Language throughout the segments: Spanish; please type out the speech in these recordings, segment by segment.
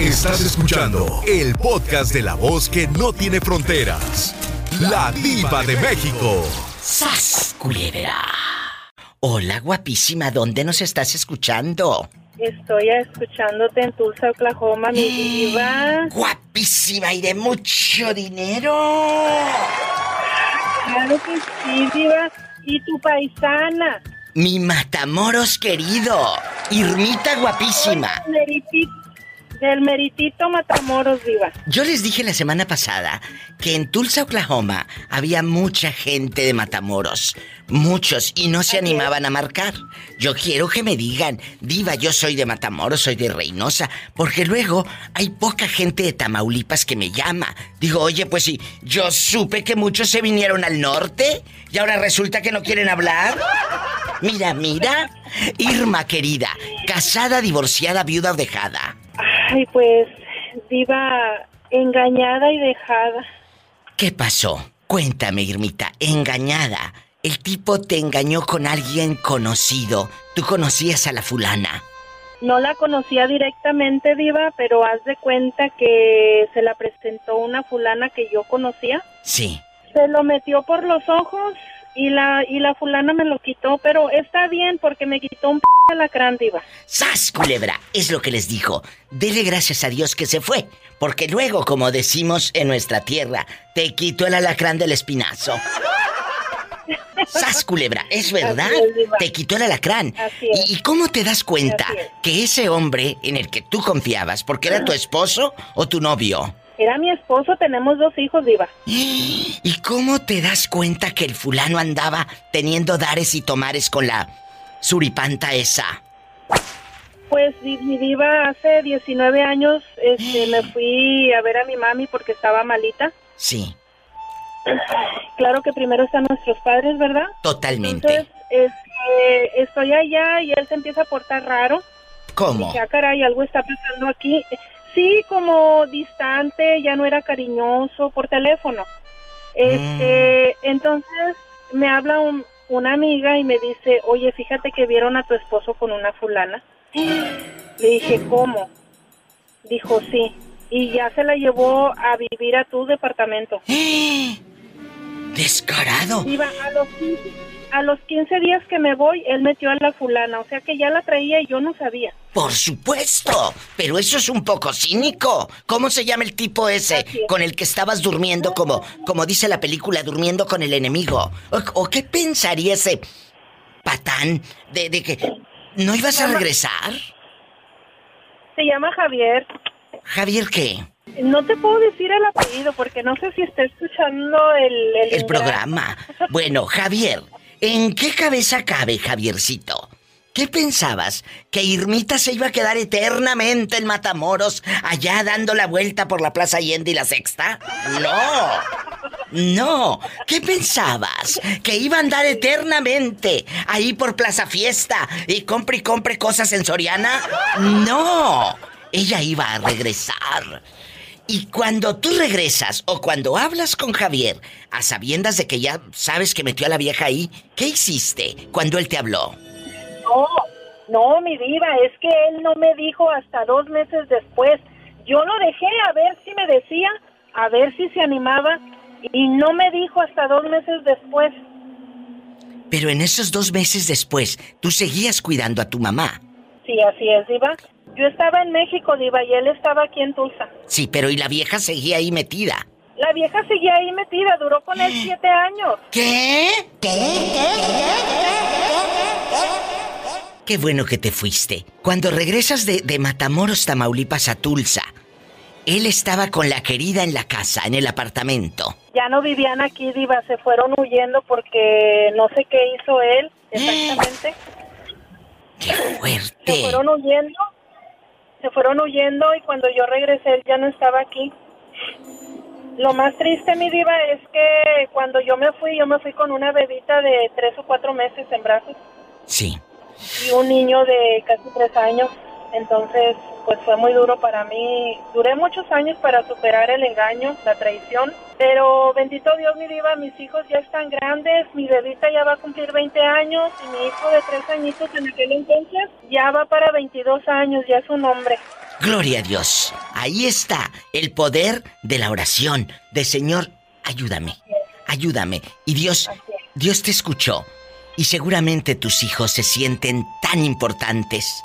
Estás escuchando el podcast de la voz que no tiene fronteras. La diva de México. ¡Sas, culebra! Hola, guapísima, ¿dónde nos estás escuchando? Estoy escuchándote en Tulsa, Oklahoma, mi diva. Guapísima y de mucho dinero. Claro que sí, diva. Y tu paisana. Mi Matamoros querido. Irmita guapísima. Del meritito Matamoros, diva. Yo les dije la semana pasada que en Tulsa, Oklahoma, había mucha gente de Matamoros. Muchos, y no se animaban a marcar. Yo quiero que me digan, diva, yo soy de Matamoros, soy de Reynosa, porque luego hay poca gente de Tamaulipas que me llama. Digo, oye, pues sí, yo supe que muchos se vinieron al norte y ahora resulta que no quieren hablar. Mira, mira. Irma, querida, casada, divorciada, viuda o dejada. Ay, pues, diva, engañada y dejada. ¿Qué pasó? Cuéntame, Irmita, engañada. El tipo te engañó con alguien conocido. ¿Tú conocías a la fulana? No la conocía directamente, Diva, pero haz de cuenta que se la presentó una fulana que yo conocía. Sí. Se lo metió por los ojos y la y la fulana me lo quitó, pero está bien porque me quitó un p alacrán, diva. ¡Sas, culebra! Es lo que les dijo. Dele gracias a Dios que se fue, porque luego, como decimos en nuestra tierra, te quitó el alacrán del espinazo. ¡Sas, culebra! Es verdad. te quitó el alacrán. ¿Y, ¿Y cómo te das cuenta que ese hombre en el que tú confiabas, porque era tu esposo o tu novio? Era mi esposo, tenemos dos hijos, Diva. ¿Y cómo te das cuenta que el fulano andaba teniendo dares y tomares con la suripanta esa? Pues mi diva, hace 19 años este, me fui a ver a mi mami porque estaba malita. Sí. Claro que primero están nuestros padres, ¿verdad? Totalmente. Entonces, este, estoy allá y él se empieza a portar raro. ¿Cómo? Ya, caray, algo está pasando aquí. Sí, como distante, ya no era cariñoso por teléfono. Este, mm. entonces me habla una amiga y me dice, oye, fíjate que vieron a tu esposo con una fulana. Le dije, ¿cómo? Dijo, sí. Y ya se la llevó a vivir a tu departamento. Descarado. Iba a los a los 15 días que me voy, él metió a la fulana, o sea que ya la traía y yo no sabía. Por supuesto, pero eso es un poco cínico. ¿Cómo se llama el tipo ese con el que estabas durmiendo como como dice la película, durmiendo con el enemigo? ¿O, qué pensaría ese patán de, de que no ibas a regresar? Se llama Javier. ¿Javier qué? No te puedo decir el apellido porque no sé si está escuchando el... El, el programa. Bueno, Javier, ¿En qué cabeza cabe, Javiercito? ¿Qué pensabas? ¿Que Irmita se iba a quedar eternamente en Matamoros, allá dando la vuelta por la Plaza Allende y la Sexta? No. No. ¿Qué pensabas? ¿Que iba a andar eternamente ahí por Plaza Fiesta y compre y compre cosas en Soriana? No. Ella iba a regresar. Y cuando tú regresas o cuando hablas con Javier, a sabiendas de que ya sabes que metió a la vieja ahí, ¿qué hiciste cuando él te habló? No, no, mi diva, es que él no me dijo hasta dos meses después. Yo lo dejé a ver si me decía, a ver si se animaba, y no me dijo hasta dos meses después. Pero en esos dos meses después, tú seguías cuidando a tu mamá. Sí, así es, diva. Yo estaba en México, Diva, y él estaba aquí en Tulsa. Sí, pero ¿y la vieja seguía ahí metida? La vieja seguía ahí metida, duró con él siete años. ¿Qué? ¿Qué? Qué bueno que te fuiste. Cuando regresas de, de Matamoros, Tamaulipas a Tulsa, él estaba con la querida en la casa, en el apartamento. Ya no vivían aquí, Diva, se fueron huyendo porque no sé qué hizo él exactamente. ¡Qué fuerte! Se fueron huyendo se fueron huyendo y cuando yo regresé él ya no estaba aquí. Lo más triste, mi diva, es que cuando yo me fui, yo me fui con una bebita de tres o cuatro meses en brazos. Sí. Y un niño de casi tres años. Entonces, pues fue muy duro para mí. Duré muchos años para superar el engaño, la traición, pero bendito Dios, mi diva, mis hijos ya están grandes, mi bebita ya va a cumplir 20 años y mi hijo de 3 añitos en aquel entonces ya va para 22 años, ya es un hombre. Gloria a Dios. Ahí está el poder de la oración, de Señor, ayúdame, ayúdame. Y Dios, Dios te escuchó. Y seguramente tus hijos se sienten tan importantes,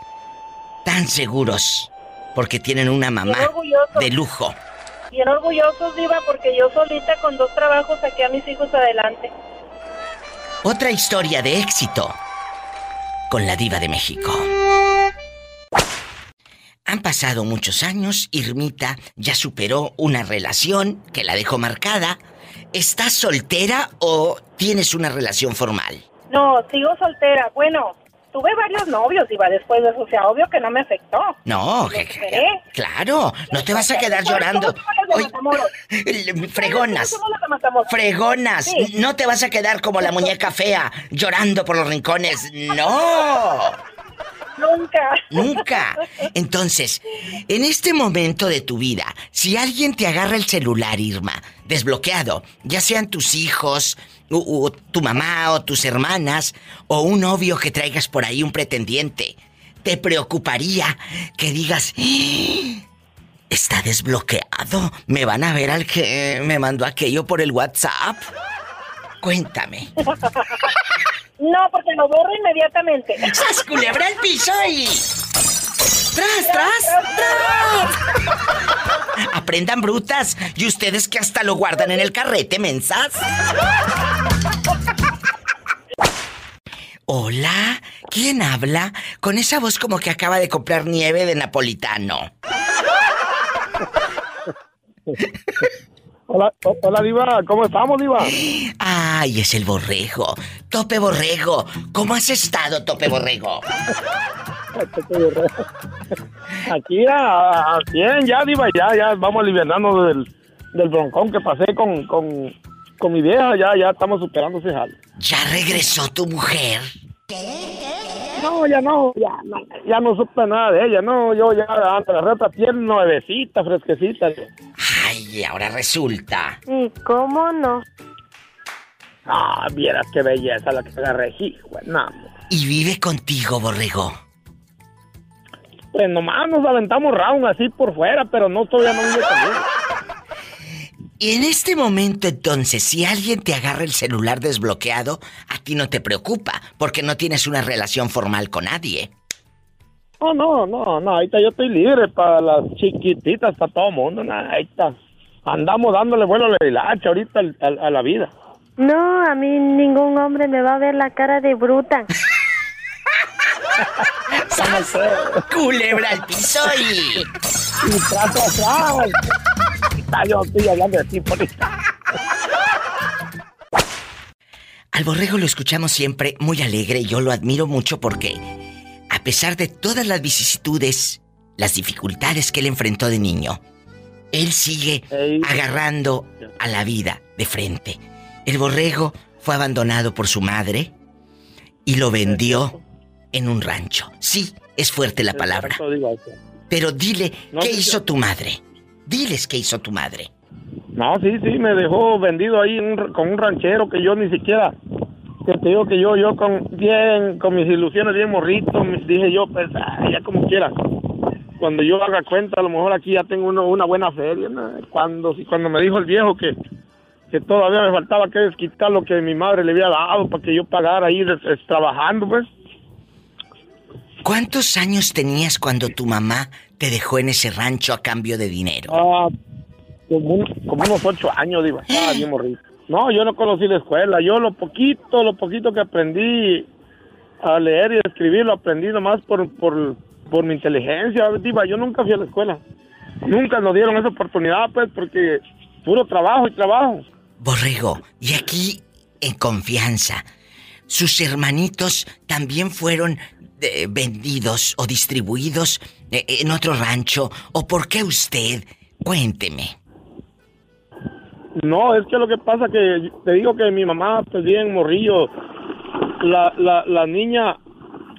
tan seguros, porque tienen una mamá de lujo. Bien orgullosos, Diva, porque yo solita con dos trabajos saqué a mis hijos adelante. Otra historia de éxito con la Diva de México. Han pasado muchos años, Irmita ya superó una relación que la dejó marcada. ¿Estás soltera o tienes una relación formal? No, sigo soltera. Bueno, tuve varios novios, iba después de eso, o sea, obvio que no me afectó. No, que, claro, no te vas a quedar llorando. fregonas. Fregonas, no te vas a quedar como la muñeca fea llorando por los rincones. No. Nunca. Nunca. Entonces, en este momento de tu vida, si alguien te agarra el celular, Irma, desbloqueado, ya sean tus hijos, o, tu mamá o tus hermanas, o un novio que traigas por ahí, un pretendiente, ¿te preocuparía que digas, ¡Ah! está desbloqueado? ¿Me van a ver al que me mandó aquello por el WhatsApp? Cuéntame. No, porque lo borro inmediatamente. ¡Sas culebra el piso y... ¡Tras, tras, tras! Aprendan brutas. Y ustedes que hasta lo guardan en el carrete, mensas. Hola, ¿quién habla? Con esa voz como que acaba de comprar nieve de napolitano. Hola, hola Diva, ¿cómo estamos, Diva? Ay, es el borrego. Tope Borrego. ¿Cómo has estado, Tope Borrego? Aquí a, bien, ya, Diva, ya, ya vamos aliviando del, del broncón que pasé con, con, con mi vieja, ya, ya estamos superando ese jal. ¿Ya regresó tu mujer? No, ya no, ya no, ya no supe nada de ella, no, yo ya ante la rata tiene nuevecita, fresquecita. Ay, ahora resulta. ¿Y cómo no? Ah, vieras qué belleza la que agarré, hijo, no. ¿Y vive contigo, borrego? Pues nomás nos aventamos round así por fuera, pero no todavía no vive. Y en este momento entonces, si alguien te agarra el celular desbloqueado, a ti no te preocupa, porque no tienes una relación formal con nadie. Oh, no, no, no, ahorita yo estoy libre para las chiquititas, para todo el mundo, ahí está. Andamos dándole vuelo a la ahorita a, la vida. No, a mí ningún hombre me va a ver la cara de bruta. Culebra al piso y... Y trato atrás. Yo estoy hablando de ti, Al borrego lo escuchamos siempre muy alegre y yo lo admiro mucho porque, a pesar de todas las vicisitudes, las dificultades que él enfrentó de niño, él sigue agarrando a la vida de frente. El borrego fue abandonado por su madre y lo vendió en un rancho. Sí, es fuerte la palabra. Pero dile, ¿qué hizo tu madre? Diles qué hizo tu madre. No, sí, sí, me dejó vendido ahí con un ranchero que yo ni siquiera. Que te digo que yo, yo con bien, con mis ilusiones bien morrito, dije yo, pues, ya como quiera. Cuando yo haga cuenta, a lo mejor aquí ya tengo una buena feria. Cuando, cuando me dijo el viejo que, que todavía me faltaba que desquitar lo que mi madre le había dado para que yo pagara ahí trabajando, pues. ¿Cuántos años tenías cuando tu mamá te dejó en ese rancho a cambio de dinero? Ah, como, unos ocho años, digo. Ah, bien morrito. No, yo no conocí la escuela. Yo lo poquito, lo poquito que aprendí a leer y escribir, lo aprendí nomás por, por, por mi inteligencia, diva. Yo nunca fui a la escuela. Nunca nos dieron esa oportunidad, pues, porque puro trabajo y trabajo. Borrego, y aquí, en confianza, sus hermanitos también fueron vendidos o distribuidos eh, en otro rancho? ¿O por qué usted? Cuénteme. No, es que lo que pasa que te digo que mi mamá, pues bien morrillo, la, la, la niña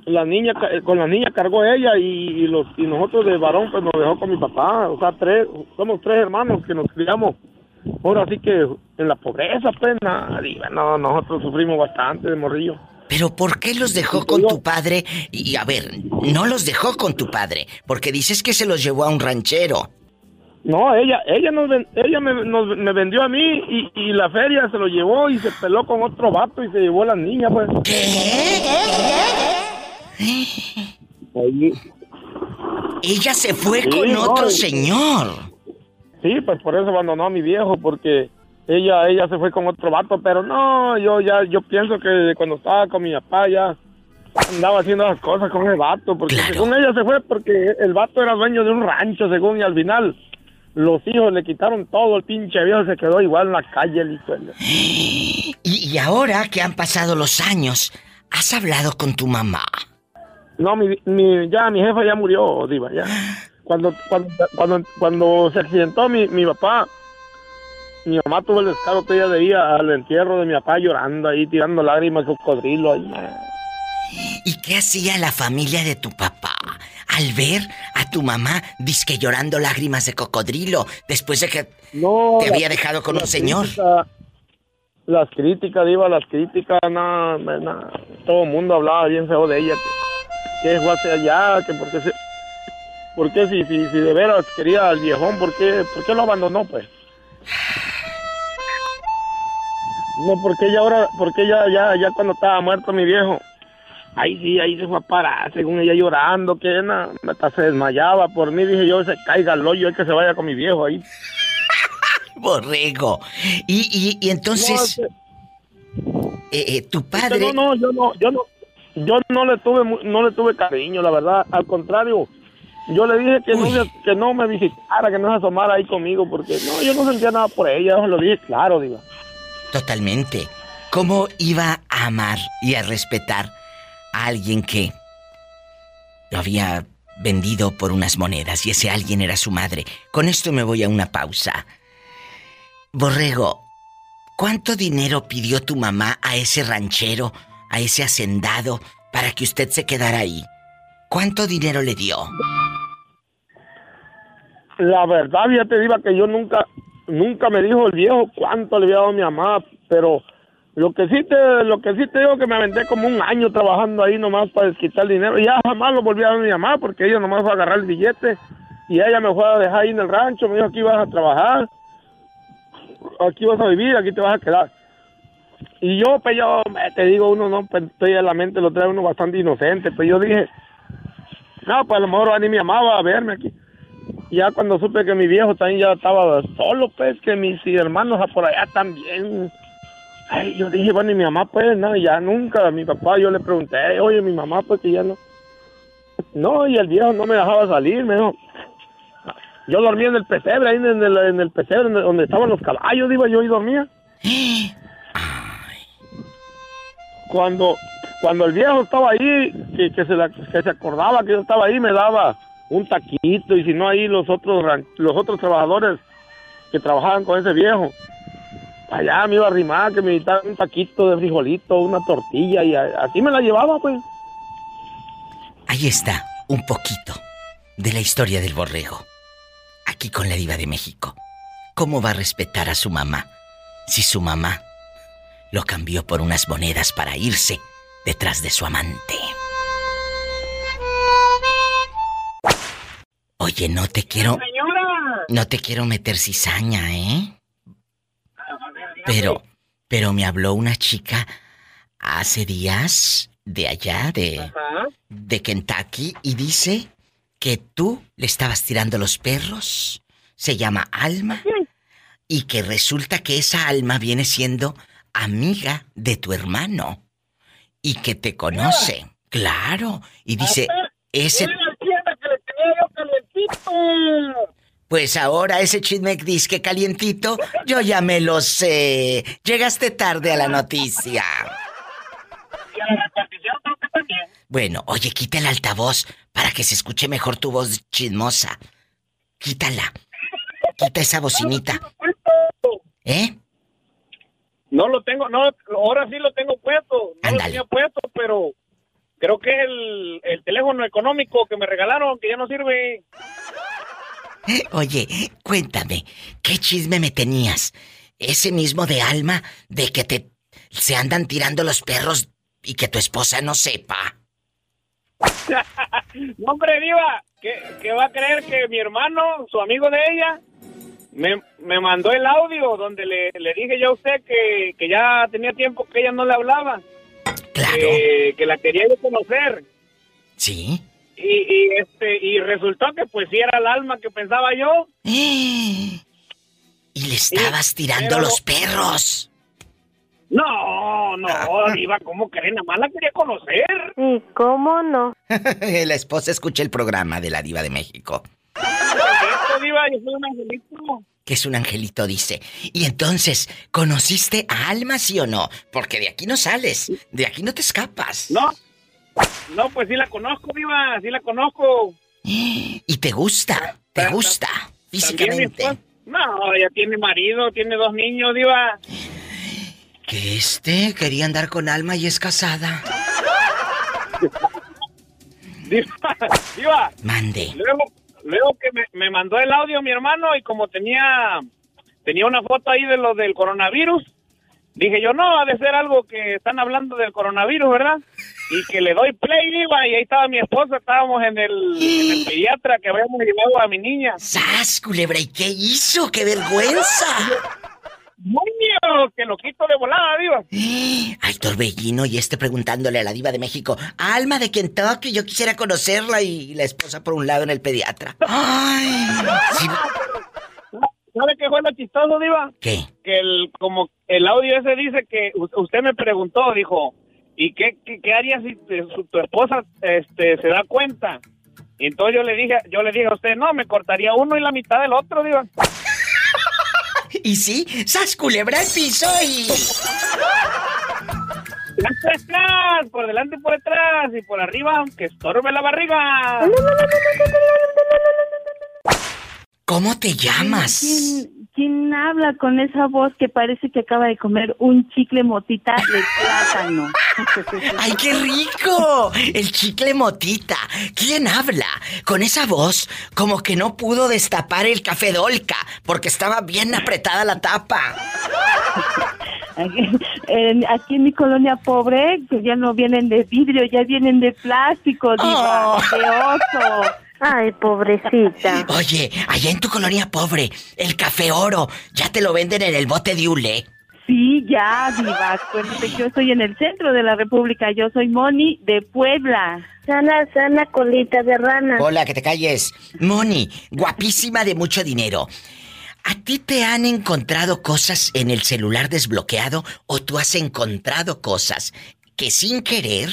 la niña con la niña cargó ella y, los y nosotros de varón pues nos dejó con mi papá o sea tres somos tres hermanos que nos criamos ahora sí que en la pobreza pues nadie no nosotros sufrimos bastante de morrillo pero ¿por qué los dejó con tu padre? Y a ver, no los dejó con tu padre, porque dices que se los llevó a un ranchero. No, ella, ella, nos, ella me, me vendió a mí y, y, la feria se lo llevó y se peló con otro vato y se llevó a la niña, pues. ¿Qué? Ella se fue con otro señor. Sí, pues por eso abandonó a mi viejo, porque ella, ella se fue con otro vato, pero no, yo ya, yo pienso que cuando estaba con mi papá ya andaba haciendo las cosas con el vato, porque según ella se fue porque el vato era dueño de un rancho, según, y al final los hijos le quitaron todo, el pinche viejo se quedó igual en la calle, el y, y ahora que han pasado los años, ¿has hablado con tu mamá? No, mi, mi, ya mi jefa ya murió, Diva, ya. Cuando, cuando, cuando, cuando se accidentó mi, mi papá, mi mamá tuvo el descaro que ella de ir al entierro de mi papá llorando ahí, tirando lágrimas, cocodrilo. Ahí. ¿Y qué hacía la familia de tu papá? al ver a tu mamá disque llorando lágrimas de cocodrilo después de que te había dejado con un señor. las críticas, Diva, las críticas, nada, todo el mundo hablaba bien feo de ella, que, que fue hacia allá, que porque se, ¿Por qué si, si, si de veras quería al viejón, ¿por qué, por qué lo abandonó, pues? No, porque ella ahora, porque ella ya, ya cuando estaba muerto mi viejo, Ahí sí, ahí se fue a parar, según ella llorando, que na, hasta se desmayaba. Por mí dije yo, se caiga el hoyo, es que se vaya con mi viejo ahí. Borrego. Y, y, entonces, eh, eh, tu padre... No, no, yo no, yo no, yo no le tuve, no le tuve cariño, la verdad. Al contrario, yo le dije que no, que no me visitara, que no se asomara ahí conmigo, porque no, yo no sentía nada por ella, yo lo dije claro, digo. Totalmente. ¿Cómo iba a amar y a respetar alguien que lo había vendido por unas monedas y ese alguien era su madre. Con esto me voy a una pausa. Borrego, ¿cuánto dinero pidió tu mamá a ese ranchero, a ese hacendado, para que usted se quedara ahí? ¿Cuánto dinero le dio? La verdad, ya te digo que yo nunca, nunca me dijo el viejo cuánto le había dado a mi mamá, pero lo que sí te, lo que sí te digo que me aventé como un año trabajando ahí nomás para desquitar dinero. Ya jamás lo volví a ver a mi mamá porque ella nomás fue a agarrar el billete y ella me fue a dejar ahí en el rancho. Me dijo aquí vas a trabajar, aquí vas a vivir, aquí te vas a quedar. Y yo, pues yo, te digo, uno no, pues estoy a la mente, lo trae uno bastante inocente. Pues yo dije, no, pues a lo mejor ni mi mamá va a verme aquí. Ya cuando supe que mi viejo también ya estaba solo, pues que mis hermanos por allá también Ay, yo dije, bueno, y mi mamá, pues, no, ya nunca. Mi papá yo le pregunté, oye, mi mamá, pues, que ya no. No, y el viejo no me dejaba salir, me dijo. Yo dormía en el pesebre, ahí en el, en el pesebre donde estaban los caballos, iba yo y dormía. Cuando, cuando el viejo estaba ahí, que, que, se que se acordaba que yo estaba ahí, me daba un taquito, y si no ahí los otros, los otros trabajadores que trabajaban con ese viejo, allá me iba a arrimar, que me invitaba un taquito de frijolito, una tortilla y así me la llevaba, pues. Ahí está, un poquito de la historia del borrego. Aquí con la diva de México. ¿Cómo va a respetar a su mamá si su mamá lo cambió por unas monedas para irse detrás de su amante? Oye, no te quiero... No te quiero meter cizaña, ¿eh? Pero, pero me habló una chica hace días de allá, de, de Kentucky, y dice que tú le estabas tirando los perros. Se llama Alma. Y que resulta que esa alma viene siendo amiga de tu hermano. Y que te conoce. Claro. Y dice, ese... Pues ahora ese chisme disque calientito, yo ya me lo sé. Llegaste tarde a la noticia. Bueno, oye, quita el altavoz para que se escuche mejor tu voz chismosa. Quítala. Quita esa bocinita. ¿Eh? No lo tengo, no, ahora sí lo tengo puesto. No lo tenía puesto, pero creo que es el, el teléfono económico que me regalaron, que ya no sirve. Oye, cuéntame, ¿qué chisme me tenías? Ese mismo de alma de que te se andan tirando los perros y que tu esposa no sepa. no, hombre, Diva, ¿qué, va a creer que mi hermano, su amigo de ella, me, me mandó el audio donde le, le dije yo a usted que, que, ya tenía tiempo que ella no le hablaba? Claro. que la quería yo conocer. Sí. Y, este y resultó que pues sí era el alma que pensaba yo. Y le estabas tirando los perros. No, no, ah. Diva, ¿cómo creen? Nada más la quería conocer. ¿Y cómo no? la esposa escucha el programa de la Diva de México. Diva, yo soy un angelito. Que es un angelito, dice. Y entonces, ¿conociste a Alma, sí o no? Porque de aquí no sales, de aquí no te escapas. No, no, pues sí la conozco, Diva, sí la conozco. ¿Y te gusta? ¿Te gusta? Físicamente. No, ella tiene marido, tiene dos niños, Diva. Que este quería andar con Alma y es casada. diva, diva. Mande. Luego, luego que me, mandó el audio mi hermano y como tenía tenía una foto ahí de lo del coronavirus, dije yo, no, ha de ser algo que están hablando del coronavirus, ¿verdad? Y que le doy play, diva, y ahí estaba mi esposa, estábamos en el, en el pediatra que habíamos llevado a mi niña. ¡Sas, culebra! ¿Y qué hizo? ¡Qué vergüenza! ¡Moño! Que lo quito de volada, diva. Ay, Torbellino, y este preguntándole a la diva de México, Alma de Kentucky, yo quisiera conocerla y la esposa por un lado en el pediatra. Ay, ¿Sabe qué fue lo chistoso, diva? ¿Qué? Que el, como el audio ese dice que usted me preguntó, dijo, ¿y qué, qué, haría si tu esposa este, se da cuenta? Y entonces yo le dije, yo le dije a usted, no, me cortaría uno y la mitad del otro, diva. Y sí, sas culebra el piso y. Por delante y por detrás y por arriba, aunque estorbe la barriga. ¿Cómo te llamas? ¿Quién habla con esa voz que parece que acaba de comer un chicle motita de plátano? ¡Ay, qué rico! El chicle motita. ¿Quién habla? Con esa voz, como que no pudo destapar el café Dolca, porque estaba bien apretada la tapa. Aquí en mi colonia pobre, que ya no vienen de vidrio, ya vienen de plástico, diva, oh. de oso. Ay, pobrecita. Oye, allá en tu colonia pobre, el café oro, ¿ya te lo venden en el bote de hule? Sí, ya, diva. Acuérdate que yo estoy en el centro de la República. Yo soy Moni de Puebla. Sana, sana colita de rana. Hola, que te calles. Moni, guapísima de mucho dinero. ¿A ti te han encontrado cosas en el celular desbloqueado o tú has encontrado cosas que sin querer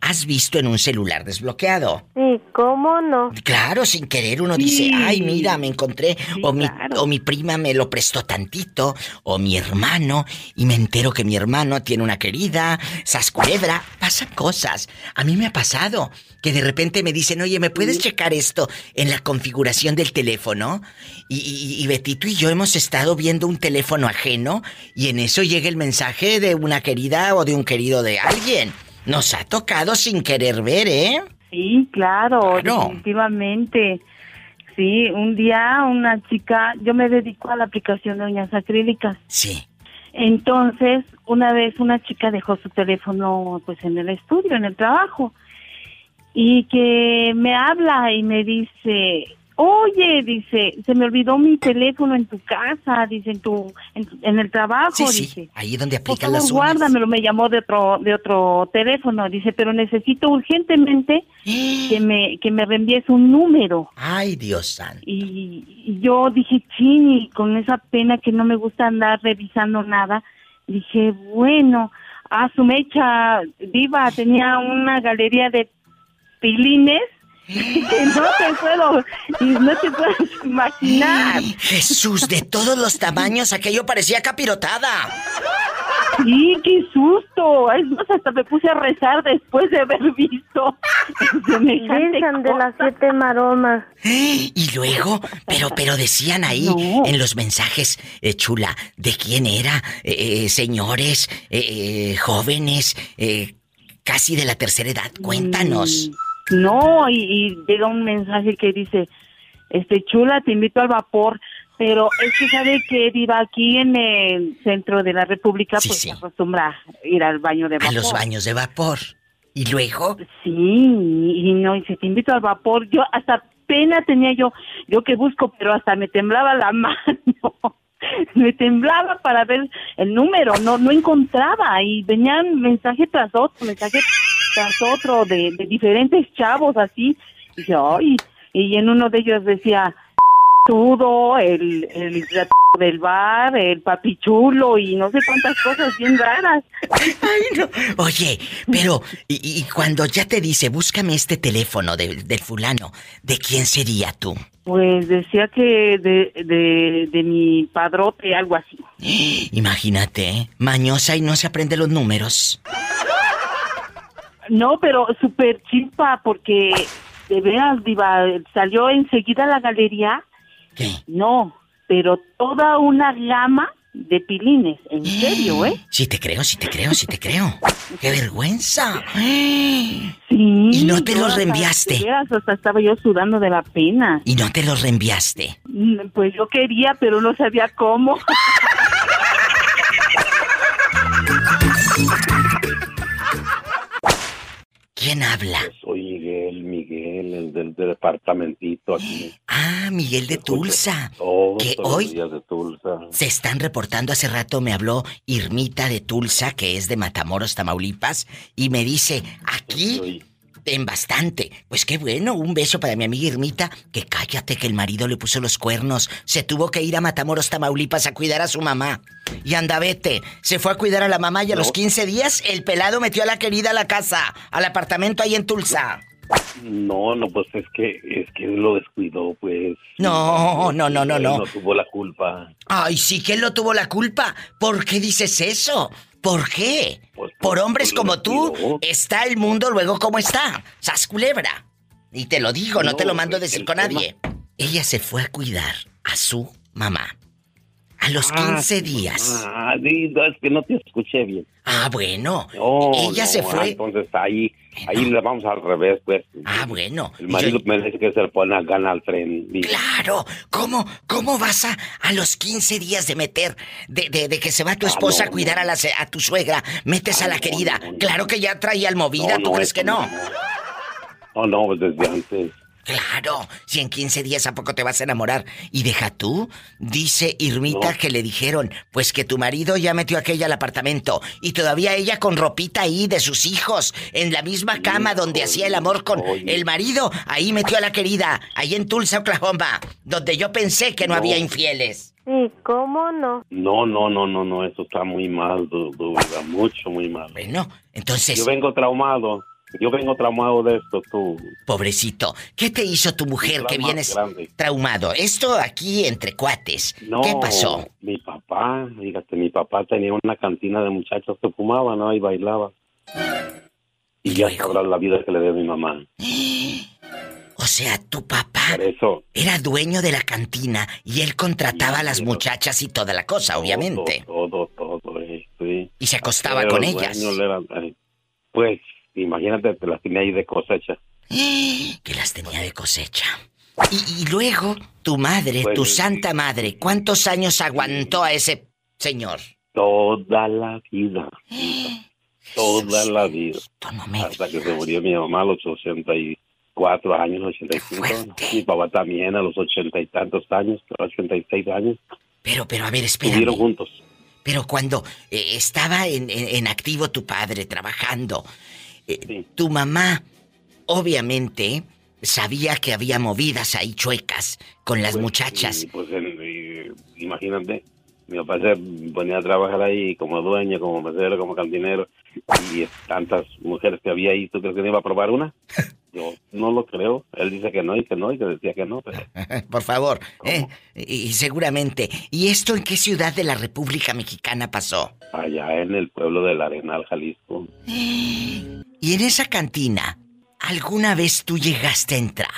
has visto en un celular desbloqueado. Sí, ¿cómo no? Claro, sin querer uno dice, ay, mira, me encontré, o, mi, o mi prima me lo prestó tantito, o mi hermano, y me entero que mi hermano tiene una querida, sasculebra, pasan cosas. A mí me ha pasado que de repente me dicen, oye, ¿me puedes checar esto en la configuración del teléfono? Y, y, y Betito y yo hemos estado viendo un teléfono ajeno, y en eso llega el mensaje de una querida o de un querido de alguien. Nos ha tocado sin querer ver, ¿eh? Sí, claro, definitivamente. Sí, un día una chica, yo me dedico a la aplicación de uñas acrílicas. Sí. Entonces, una vez una chica dejó su teléfono pues en el estudio, en el trabajo, y que me habla y me dice, Oye, dice, se me olvidó mi teléfono en tu casa, dice, en tu, en, el trabajo, sí, dice. Sí, ahí donde aplican las guárdamelo, me llamó de otro, de otro teléfono, dice, pero necesito urgentemente que me, que me reenvíes un número. Ay, Dios santo. Y, yo dije, chini, con esa pena que no me gusta andar revisando nada, dije, bueno, a su mecha viva tenía una galería de pilines no te puedo, no te puedes imaginar. Jesús, de todos los tamaños, aquello parecía capirotada. Sí, qué susto. Es más, hasta me puse a rezar después de haber visto. Besan de las siete maromas. Y luego, pero, pero decían ahí en los mensajes, eh, chula, de quién era, eh, eh, señores, jóvenes, casi de la tercera edad. Cuéntanos. Mm, no, y, y llega un mensaje que dice, este chula, te invito al vapor. Pero es que sabe que viva aquí en el centro de la República, pues se acostumbra a ir al baño de vapor. A los baños de vapor. ¿Y luego? Sí, y no, y si te invito al vapor, yo hasta pena tenía yo, yo que busco, pero hasta me temblaba la mano. me temblaba para ver el número, no no encontraba y venían mensaje tras otro, mensaje tras otro de, diferentes chavos así. Y yo, y, y en uno de ellos decía, todo, el, el del bar, el papichulo y no sé cuántas cosas bien raras. Ay, no. Oye, pero, y, cuando ya te dice, búscame este teléfono del fulano, ¿de quién sería tú? Pues decía que de, de, de mi padrote, algo así. Imagínate, ¿eh? mañosa y no se aprende los números. No, pero súper chispa porque de veras, Diva, salió enseguida a la galería no, pero toda una gama de pilines, en serio, ¿eh? Sí te creo, sí te creo, sí te creo. ¡Qué vergüenza! Sí. ¿Y no te los reenviaste? Hasta estaba yo sudando de la pena. ¿Y no te los reenviaste? Mm, pues yo quería, pero no sabía cómo. ¿Quién habla? soy Miguel, Miguel, el del, departamentito aquí. Ah, Miguel de Tulsa. que hoy de Tulsa. se están reportando. Hace rato me habló Irmita de Tulsa, que es de Matamoros, Tamaulipas, y me dice, aquí en bastante. Pues qué bueno, un beso para mi amiga Irmita, que cállate que el marido le puso los cuernos. Se tuvo que ir a Matamoros, Tamaulipas a cuidar a su mamá. Y anda, vete. Se fue a cuidar a la mamá y a los 15 días el pelado metió a la querida a la casa, al apartamento ahí en Tulsa. No, no, pues es que es que lo descuidó, pues. No, no, no, no, no. No tuvo la culpa. Ay, sí que él no tuvo la culpa. ¿Por qué dices eso? ¿Por qué? Pues, Por hombres como tú está el mundo luego como está. Sas culebra. Y te lo digo, no, te lo mando a decir con nadie. Ella se fue a cuidar a su mamá. A los 15 ah, días. Ah, es que no te escuché bien. Ah, bueno. Ella se fue. Entonces ahí, ahí le vamos al revés, pues. Ah, bueno. El marido me dice que se le pone a ganar al tren. Claro. ¿Cómo, cómo vas a, a los 15 días de meter, de, de, que se va tu ah, esposa a cuidar a, la, a tu suegra, metes a la querida? claro que ya traía el movida, ¿tú crees que no? No, no, pues desde antes. Claro, si en 15 días a poco te vas a enamorar. Y deja tú, dice Irmita que le dijeron, pues que tu marido ya metió aquella al apartamento y todavía ella con ropita ahí de sus hijos, en la misma cama donde hacía el amor con el marido, ahí metió a la querida, ahí en Tulsa, Oklahoma, donde yo pensé que no, había infieles. ¿Y cómo no? No, no, no, no, no, eso está muy mal, mucho, muy mal. Bueno, entonces... Yo vengo traumado. Yo vengo traumado de esto, tú. Pobrecito, ¿qué te hizo tu mujer que vienes traumado? Esto aquí entre cuates. ¿Qué pasó? Mi papá, fíjate, mi papá tenía una cantina de muchachos que fumaban, ¿no? Y bailaba. Y, ya sabrás la vida que le dio a mi mamá. O sea, tu papá era dueño de la cantina y él contrataba a las muchachas y toda la cosa, obviamente. Todo, todo, todo, eh, sí. Y se acostaba con ellas. Eh, pues Imagínate, te las tenía ahí de cosecha. Que las tenía de cosecha. Y, luego, tu madre, tu pues, santa madre, ¿cuántos años aguantó a ese señor? Toda la vida. Toda la vida. Hasta que se murió mi mamá a los 84 años, 85. Mi papá también a los ochenta y tantos años, 86 años. Pero, pero, a ver, espera. Estuvieron juntos. Pero cuando eh, estaba en activo tu padre, trabajando, eh, tu mamá, obviamente, sabía que había movidas ahí chuecas con las pues, muchachas. pues imagínate, mi papá se ponía a trabajar ahí como dueño, como mesero, como cantinero, y tantas mujeres que había ahí, ¿tú crees que no iba a probar una? Yo no lo creo. Él dice que no y que no y que decía que no. Por favor. ¿eh? Y, seguramente. ¿Y esto en qué ciudad de la República Mexicana pasó? Allá en el pueblo del Arenal, Jalisco. ¿Y en esa cantina, alguna vez tú llegaste a entrar?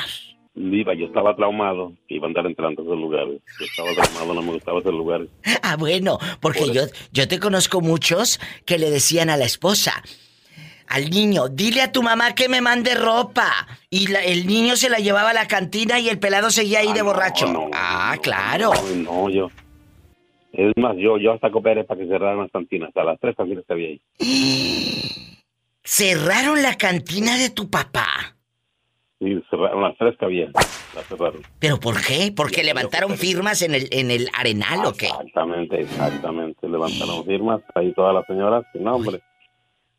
Viva, yo estaba traumado que iba a andar entrando a esos lugares. Yo estaba traumado, no me gustaba esos lugares. Ah, bueno, porque yo, yo te conozco muchos que le decían a la esposa, al niño, dile a tu mamá que me mande ropa. Y la- el niño se la llevaba a la cantina y el pelado seguía ahí Ah, de no, borracho. no, ah, no, claro. No, no, yo. Es más, yo, yo hasta cooperé para que cerraran las cantinas, a las tres cantinas que había ahí. Cerraron la cantina de tu papá. Sí, cerraron las tres había, las cerraron. ¿Pero por qué? ¿Porque levantaron firmas en el, en el arenal o qué? Exactamente, exactamente. Levantaron firmas, ahí todas las señoras, y no, hombre.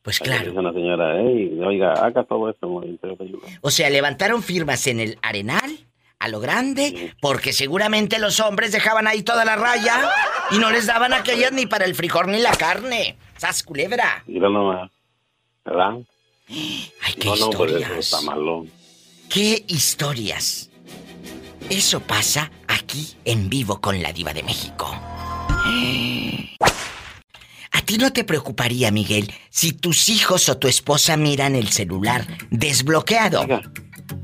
Pues Ahí claro. Dice una señora, hey, oiga, haga todo esto, movimiento, yo te ayudo". O sea, levantaron firmas en el arenal, a lo grande, porque seguramente los hombres dejaban ahí toda la raya y no les daban aquellas ni para el frijol ni la carne. ¡Sas, culebra! Mira nomás, ¿verdad? ¡Ay, qué No, no, pues eso historias! está malo. ¡Qué historias! Eso pasa aquí en vivo con la diva de México. ¿A ti no te preocuparía, Miguel, si tus hijos o tu esposa miran el celular desbloqueado? Oiga,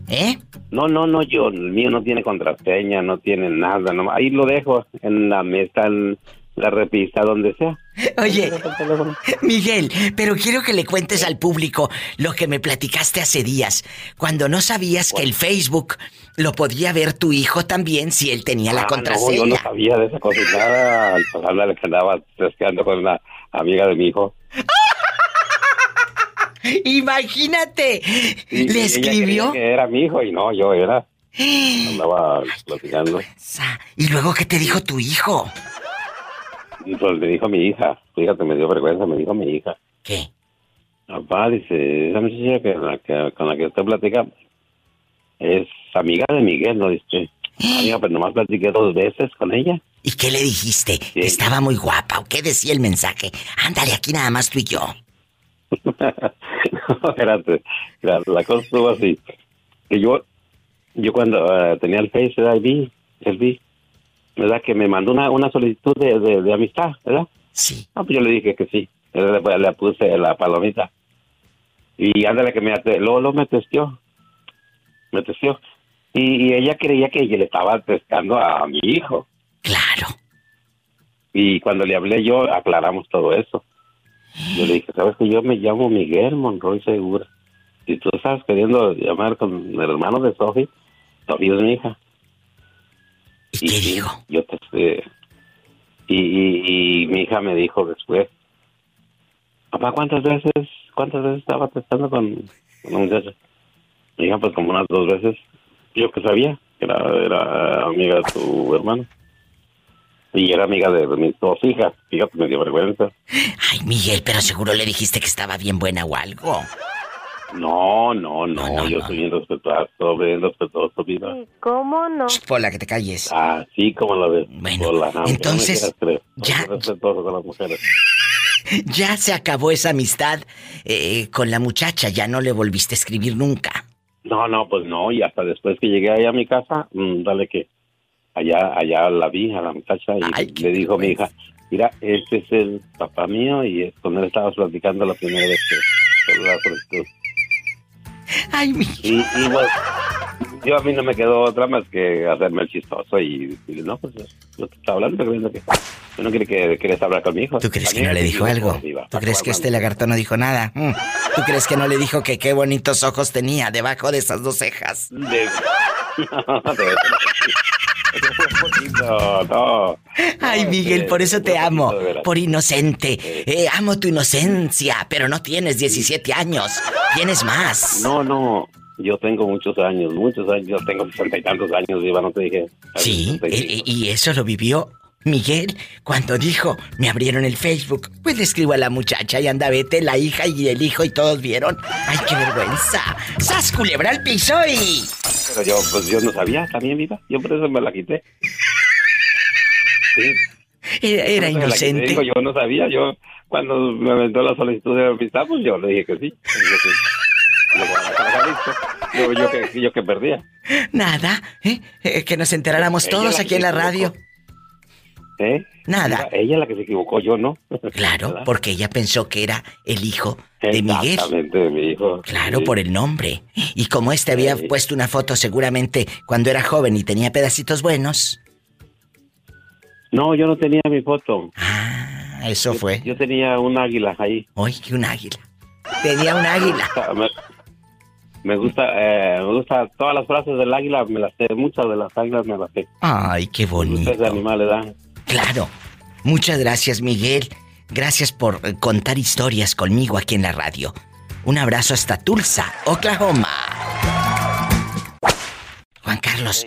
¿Eh? No, no, no, yo, el mío no tiene contraseña, no tiene nada, no, ahí lo dejo en la mesa, en la repisa, donde sea. Oye. Miguel, pero quiero que le cuentes al público lo que me platicaste hace días, cuando no sabías que el Facebook lo podía ver tu hijo también si él tenía la Ah, contraseña. No, yo no sabía de esa nada, al pasarle que andaba pescando con una amiga de mi hijo. Imagínate, Y le escribió. que era mi hijo y no, yo era. Andaba platicando. Y luego, ¿qué te dijo tu hijo? Pues me dijo mi hija, fíjate, me dio vergüenza, me dijo mi hija. ¿Qué? Papá, dice, esa muchacha que, que- con la que usted platica es amiga de Miguel, ¿no? Dice, amiga, pero nomás platiqué dos veces con ella. ¿Y qué le dijiste? Sí. ¿Estaba muy guapa o qué decía el mensaje? Ándale, aquí nada más tú y yo. no, espérate, la, la cosa estuvo así. Que yo, yo cuando eh, tenía el Face ID, el V, ¿verdad? Que me mandó una, una solicitud de, de, de amistad, ¿verdad? Sí. Ah, pues yo le dije que sí. Le, le- puse la palomita. Y ándale que me luego, luego me testió. Me testió. Y, y ella creía que le estaba testando a mi hijo. Claro. Y cuando le hablé yo, aclaramos todo eso. Yo le dije, ¿sabes que yo me llamo Miguel Monroy Segura? Si tú estás queriendo llamar con el hermano de Sofi, Sofi es mi hija. ¿Y qué sí, dijo? Yo te eh, y, y, y mi hija me dijo después, papá, ¿cuántas veces, cuántas veces estaba testando con, con la muchacha? Mi hija, pues como unas dos veces. Yo que sabía que era, era amiga de tu hermano. Y era amiga de, de mis dos hijas. Fíjate, me dio vergüenza. Ay, Miguel, pero seguro le dijiste que estaba bien buena o algo. No, no, no, No, no, yo no. soy bien respetuoso, bien respetuoso, vida. ¿Cómo no? Sh, Pola, que te calles. Así como lo de Bueno, Pola, no entonces, ya- respetuoso con las mujeres. Ya se acabó esa amistad eh, con la muchacha, ya no le volviste a escribir nunca. No, no, pues no, y hasta después que llegué allá a mi casa, mm, dale que allá allá la vi a la muchacha y Ay, le dijo mi hija, mira, este es el papá mío y es- con él estabas platicando la primera vez que la solicitud". Ay, Miguel. Y, y pues, yo a mí no me quedó otra más que hacerme el chistoso y decirle, no, pues yo te estaba hablando, pero viendo que yo no quiere que quieres hablar con mi hijo. ¿Tú crees que no le dijo algo? "Diva, ¿Tú crees que este hablando". lagarto no dijo nada? Mm. ¿Tú crees que no le dijo que qué bonitos ojos tenía debajo de esas dos cejas? De... No, de eso no. Eso fue un poquito, no. Ay, Miguel, por eso te amo. Por inocente. Eh, amo tu inocencia, pero no tienes 17 años. Tienes más. No, no, yo tengo muchos años, muchos años, yo tengo sesenta y tantos años, Iba, no te dije. Sí, eh, y eso lo vivió Miguel cuando dijo, me abrieron el Facebook. Pues le escribo a la muchacha y anda, vete, la hija y el hijo y todos vieron. ¡Ay, qué vergüenza! ¡Sas, culebra al piso y... Pero yo, pues yo no sabía también, Viva, yo por eso me la quité. Sí, Era, era quité, inocente. digo, yo no sabía, yo cuando me aventó la solicitud de amistad, pues yo le dije que sí. Yo, que- luego, yo, yo que, yo que perdía. Nada, ¿eh? Eh, Que nos enteráramos Ella todos aquí en la radio. equivocó. ¿Eh? Nada. Ella, ella la que se equivocó, yo no. Claro, ¿Verdad? porque ella pensó que era el hijo de Miguel. Exactamente, de mi hijo. Claro, Sí. por el nombre. Y como este había Sí. puesto una foto seguramente cuando era joven y tenía pedacitos buenos. No, yo no tenía mi foto. Ah, eso Yo- fue. Yo tenía un águila ahí. Hoy que un águila. Tenía un águila. Me, me gusta, eh, me gusta todas las frases del águila, me las sé, muchas de las águilas me las sé. Ay, qué bonito. Ese animal, ¿verdad? Claro. Muchas gracias, Miguel. Gracias por eh, contar historias conmigo aquí en la radio. Un abrazo hasta Tulsa, Oklahoma. Juan Carlos,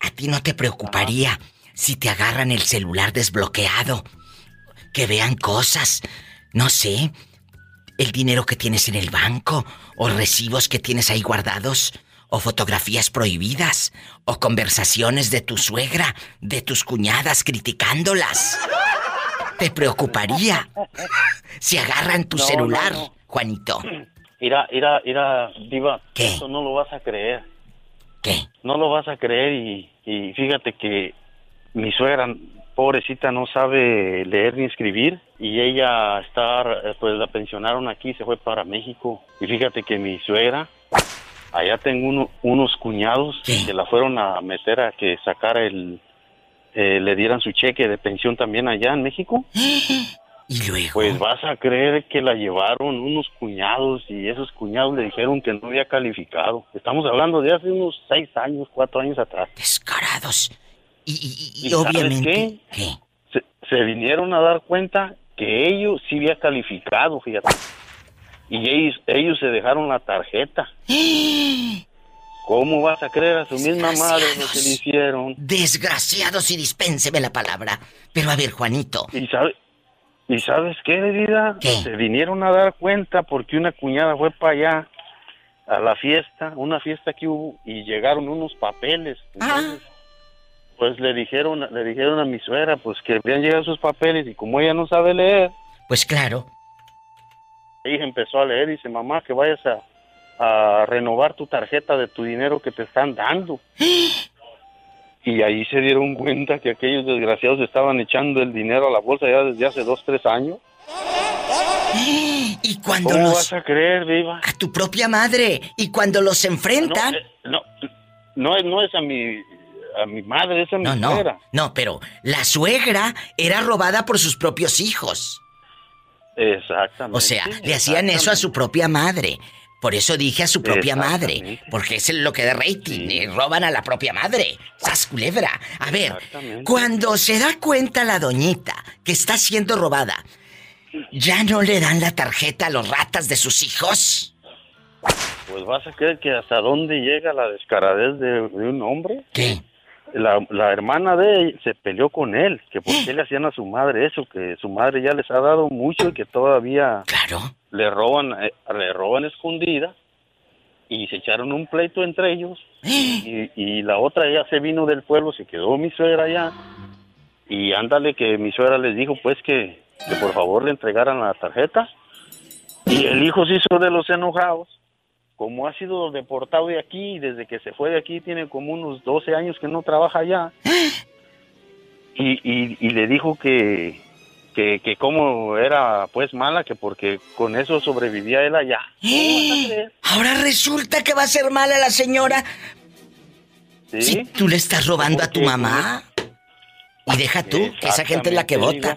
¿a ti no te preocuparía si te agarran el celular desbloqueado? Que vean cosas, no sé, el dinero que tienes en el banco, o recibos que tienes ahí guardados, o fotografías prohibidas, o conversaciones de tu suegra, de tus cuñadas criticándolas. ¿Te preocuparía si agarran tu No, celular, no, no. Juanito? Mira, mira, mira, Diva. ¿Qué? Eso no lo vas a creer. ¿Qué? No lo vas a creer y, y fíjate que mi suegra, pobrecita, no sabe leer ni escribir y ella está, pues la pensionaron aquí, se fue para México. Y fíjate que mi suegra, allá tengo uno- unos cuñados ¿Qué? que la fueron a meter a que sacara el, eh, le dieran su cheque de pensión también allá en México. Y luego. Pues vas a creer que la llevaron unos cuñados y esos cuñados le dijeron que no había calificado. Estamos hablando de hace unos seis años, cuatro años atrás. Descarados. Y, y- y- y ¿Y sabes obviamente. qué? Se, se vinieron a dar cuenta que ellos sí había calificado, fíjate. Y ellos, ellos se dejaron la tarjeta. ¿Cómo vas a creer a su misma madre lo que le hicieron? Desgraciados y dispénseme la palabra. Pero a ver, Juanito. ¿Y, sabe, ¿Y sabes qué, vida? ¿Qué? Se vinieron a dar cuenta porque una cuñada fue para allá a la fiesta, una fiesta que hubo, y llegaron unos papeles. Entonces, pues le dijeron, le dijeron a mi suegra pues que habían llegado sus papeles y como ella no sabe leer, Pues claro. Ella empezó a leer y dice, mamá, que vayas a, a renovar tu tarjeta de tu dinero que te están dando. Y ahí se dieron cuenta que aquellos desgraciados estaban echando el dinero a la bolsa ya desde hace dos, tres años. Y cuando ¿Cómo los. vas a creer, Viva? A tu propia madre. Y cuando los enfrentan. No, eh, no, no, es- no es a mi, a mi madre, es a mi No, no. suegra. No, pero la suegra era robada por sus propios hijos. Exactamente. O sea, le hacían eso a su propia madre. Por eso dije a su propia madre. Porque es lo que da rating. Sí. eh, Roban a la propia madre. ¡Sas culebra! A ver, cuando se da cuenta la doñita que está siendo robada, ¿ya no le dan la tarjeta a los ratas de sus hijos? Pues vas a creer que hasta dónde llega la descaradez de, de un hombre. ¿Qué? La, la hermana de él se peleó con él, que por qué le hacían a su madre eso, que su madre ya les ha dado mucho y que todavía Claro. le roban, eh, le roban escondida y se echaron un pleito entre ellos. Y, y la otra ya se vino del pueblo, se quedó mi suegra allá. Y ándale que mi suegra les dijo pues que, que por favor le entregaran la tarjeta. Y el hijo se hizo de los enojados como ha sido deportado de aquí desde que se fue de aquí tiene como unos 12 años que no trabaja allá y, y, y le dijo que que, que como era pues mala que porque con eso sobrevivía él allá ¿Cómo? Ahora resulta que va a ser mala la señora ¿Sí? si tú le estás robando a tu mamá. Y deja tú, que esa gente es la que vota.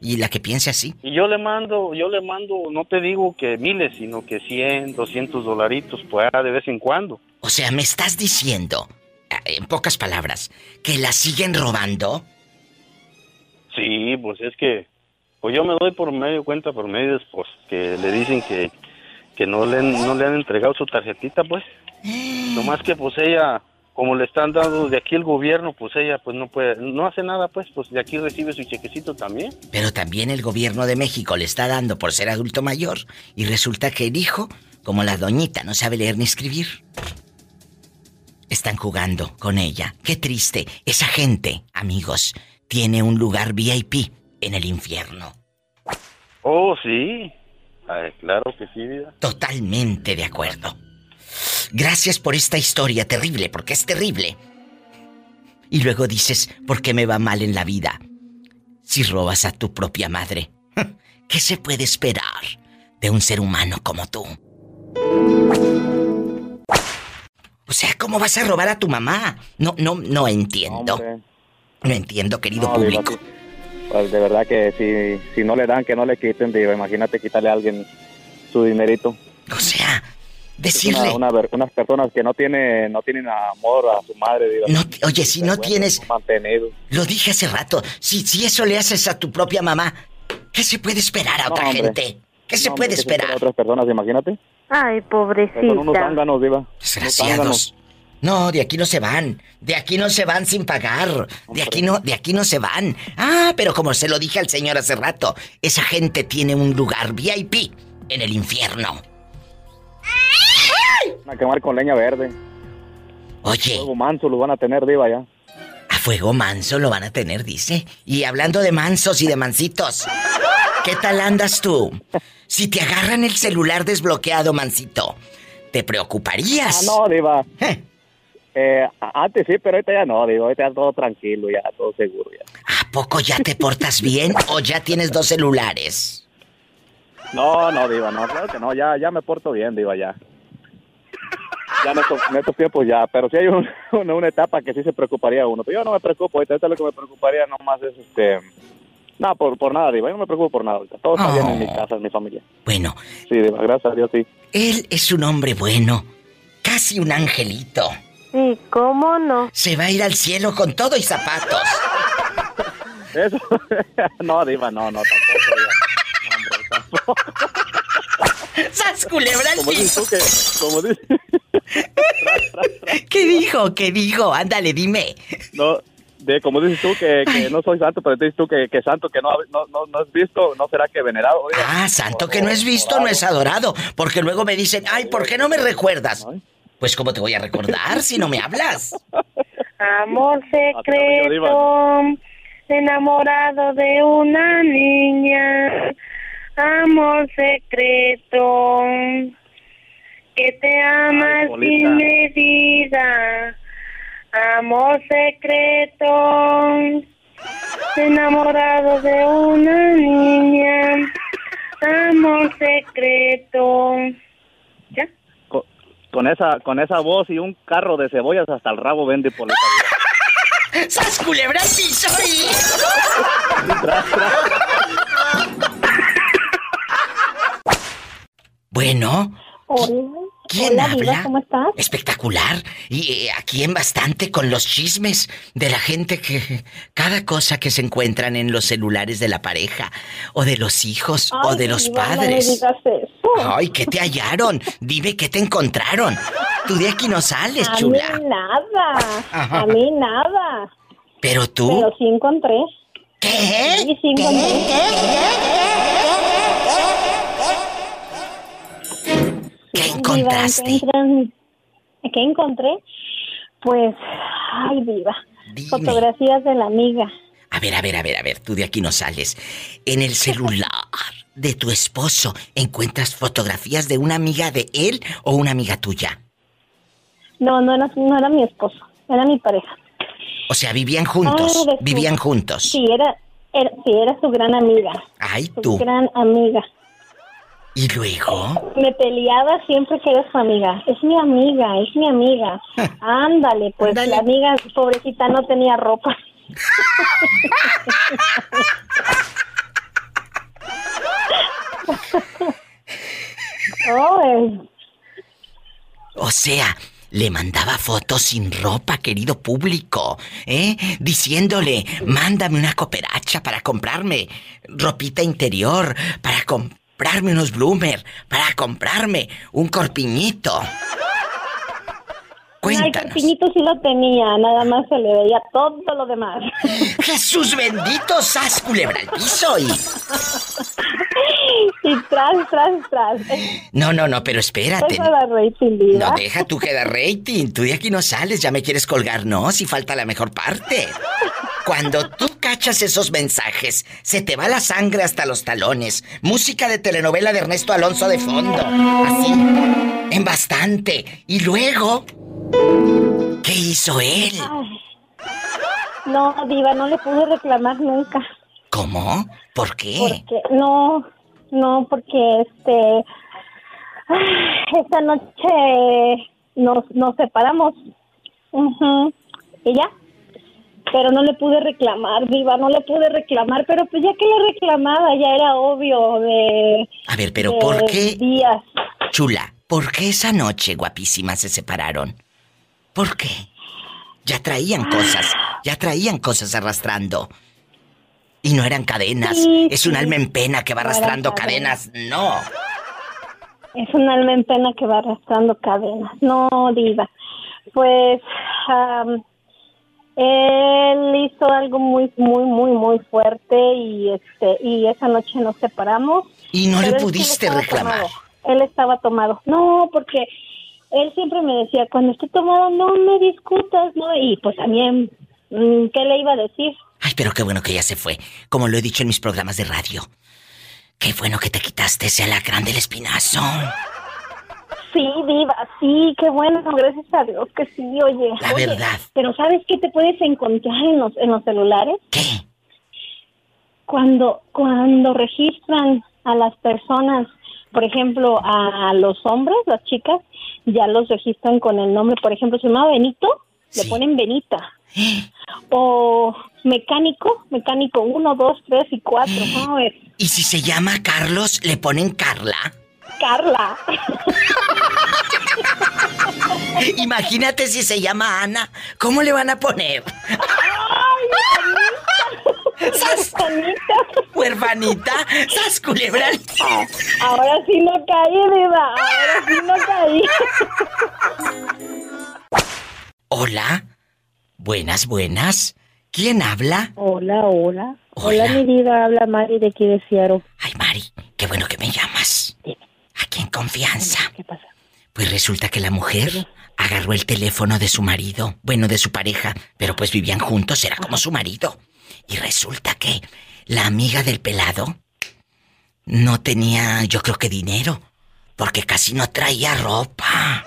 Y la que piense así. Y yo le mando, yo le mando, no te digo que miles, sino que 100, 200 dolaritos, pues de vez en cuando. O sea, me estás diciendo, eh, en pocas palabras, que la siguen robando. Sí, pues es que, pues yo me doy por medio cuenta, por medio, pues, que le dicen que, que no, le, no le han entregado su tarjetita, pues. Nomás que, pues, ella, como le están dando de aquí el gobierno, pues ella, pues, no puede, no hace nada, pues, pues, de aquí recibe su chequecito también. Pero también el gobierno de México le está dando por ser adulto mayor. Y resulta que el hijo, como la doñita, no sabe leer ni escribir. Están jugando con ella. Qué triste. Esa gente, amigos, tiene un lugar VIP en el infierno. Oh, sí. Ay, claro que sí, vida. Totalmente de acuerdo. Gracias por esta historia terrible, porque es terrible. Y luego dices, ¿por qué me va mal en la vida? Si robas a tu propia madre, ¿qué se puede esperar de un ser humano como tú? O sea, ¿cómo vas a robar a tu mamá? No, no, no entiendo. Hombre. No entiendo, querido No, público. Pues de verdad que si, si no le dan, que no le quiten, digo, imagínate quitarle a alguien su dinerito. O sea, decirle... una- una unas personas que no tienen, no tienen amor a su madre, diva. No, oye, si no tienes... Mantenido. Lo dije hace rato. Si, si eso le haces a tu propia mamá, ¿qué se puede esperar a No, otra hombre. gente? ¿Qué se No, puede hombre, ¿qué se esperar? a otras personas, imagínate. Ay, Son unos pobrecita. diva. Desgraciados. No, de aquí no se van. De aquí no se van sin pagar. De aquí no, de aquí no se van. Ah, pero como se lo dije al señor hace rato, esa gente tiene un lugar VIP en el infierno. Van a quemar con leña verde. Oye, Fuego manso lo van a tener, diva, ya. a fuego manso lo van a tener, dice. Y hablando de mansos y de mansitos, ¿qué tal andas tú? Si te agarran el celular desbloqueado, mansito, ¿te preocuparías? Ah, no, diva. Eh, Eh, antes sí, pero ahorita ya no, digo, ahorita ya todo tranquilo, ya todo seguro ya. ¿A poco ya te portas bien o ya tienes dos celulares? No, no, diva, no, claro que no, ya, ya me porto bien, diva, ya. Ya en estos, en estos tiempos ya, pero sí hay un- una, una etapa que sí se preocuparía uno, pero yo no me preocupo, ahorita ahorita lo que me preocuparía nomás es este... No, por, por nada, diva, yo no me preocupo por nada, ahorita. todo está bien en mi casa, en mi familia. Bueno, Sí, diva, gracias a Dios, sí. él es un hombre bueno, casi un angelito. Sí, ¿cómo no? Se va a ir al cielo con todo y zapatos. Eso, no, diva, no, no, tampoco, diva. No, hombre, tampoco. ¡Sas culebra al Como dices piso! tú que, como dices, ¿Qué dijo? ¿Qué dijo? Ándale, dime. no, de, como dices tú que, que no soy santo, pero dices tú que, que santo que no, no, no, no es visto, ¿no será que venerado? Ah, santo que no es visto, no es adorado. Porque luego me dicen, ay, ¿por qué no me recuerdas? Pues, ¿cómo te voy a recordar si no me hablas? Amor secreto, secreto, enamorado de una niña. Amor secreto, que te ama Ay, Polita. sin medida. Amor secreto, enamorado de una niña. Amor secreto. ¿Ya? Con, con esa, con esa voz y un carro de cebollas hasta el rabo vende por la ¡Sas culebra piso! Bueno, Hola. ¿quién Hola, habla? Diva, ¿cómo estás? Espectacular. Y eh, aquí en bastante con los chismes de la gente que cada cosa que se encuentran en los celulares de la pareja o de los hijos o de los Diva, No me padres. digas eso. Ay, ¿qué te hallaron? Dime qué te encontraron. Tú de aquí no sales, a mí chula. nada. Ajá. A mí nada. Pero tú, Pero sí encontré. ¿qué? Sí, sí encontré. ¿Qué Diva, encontraste? encuentran- ¿Qué encontré? Pues, ay. Dime. Fotografías de la amiga. A ver, a ver, a ver, a ver, tú de aquí no sales. En el celular de tu esposo encuentras fotografías de una amiga de él o una amiga tuya. No, no era, no era mi esposo. Era mi pareja. O sea, vivían juntos, Ah, vivían juntos. Sí, era, era, sí, era su gran amiga. Ay, Su tú. gran amiga. ¿Y luego? Me peleaba siempre que era su amiga. Es mi amiga, es mi amiga. Ándale, pues Ándale. la amiga, pobrecita, no tenía ropa. Ay, O sea, le mandaba fotos sin ropa, querido público, ¿eh? Diciéndole, mándame una cooperacha para comprarme ropita interior, para comprarme unos bloomer, para comprarme un corpiñito. Ay, Cuéntanos. Corpiñito sí lo tenía, nada más se le veía todo lo demás. Jesús bendito, sas culebra al piso y... Y tras, tras, tras. No, no, no, pero espérate. Eso era rating, diva. No, deja tú que da rating. Tú de aquí no sales, ya me quieres colgar, no, si falta la mejor parte. Cuando tú cachas esos mensajes, se te va la sangre hasta los talones. Música de telenovela de Ernesto Alonso de fondo. Así. En bastante. Y luego. ¿Qué hizo él? Ay. No, diva, no le pude reclamar nunca. ¿Cómo? ¿Por qué? Porque, no, no, porque este, esta noche nos, nos separamos. ¿Y ya? Pero no le pude reclamar, Diva, no le pude reclamar, pero pues ya que le reclamaba, ya era obvio de... A ver, pero de ¿por qué? Días. Chula, ¿por qué esa noche, guapísima, se separaron? ¿Por qué? Ya traían cosas, ya traían cosas arrastrando. Y no eran cadenas. Sí, es un sí. alma en pena que va No arrastrando cadenas. cadenas. No. Es un alma en pena que va arrastrando cadenas. No, diva. Pues am, él hizo algo muy, muy, muy, muy fuerte y este y esa noche nos separamos. Y no le pudiste reclamar. tomado. Él estaba tomado. No, porque él siempre me decía, cuando esté tomado no me discutas, ¿no? Y pues también, mm, ¿qué le iba a decir? Ay, pero qué bueno que ya se fue. Como lo he dicho en mis programas de radio. Qué bueno que te quitaste ese alacrán del espinazo. Sí, diva, sí, qué bueno, gracias a Dios que sí, oye. La Oye, verdad. Pero ¿sabes qué te puedes encontrar en los, en los celulares? ¿Qué? Cuando, cuando registran a las personas, por ejemplo, a los hombres, las chicas, ya los registran con el nombre, por ejemplo, se llama Benito, le ponen Benita. O mecánico, mecánico 1, 2, 3 y 4. A ver, Y si se llama Carlos, le ponen Carla. Carla. Imagínate si se llama Ana. ¿Cómo le van a poner? ¡Sas! Huerfanita. ¡Sas culebra! Ahora sí no caí, Diva. Ahora sí no caí. Hola. Buenas, buenas. ¿Quién habla? Hola, hola. Hola, mi diva, habla Mari de aquí de Seattle. Ay, Mari, qué bueno que me llamas. Aquí en confianza. ¿Qué pasa? Pues resulta que la mujer agarró el teléfono de su marido, bueno, de su pareja, pero pues vivían juntos, era como su marido. Y resulta que la amiga del pelado no tenía, yo creo que dinero, porque casi no traía ropa.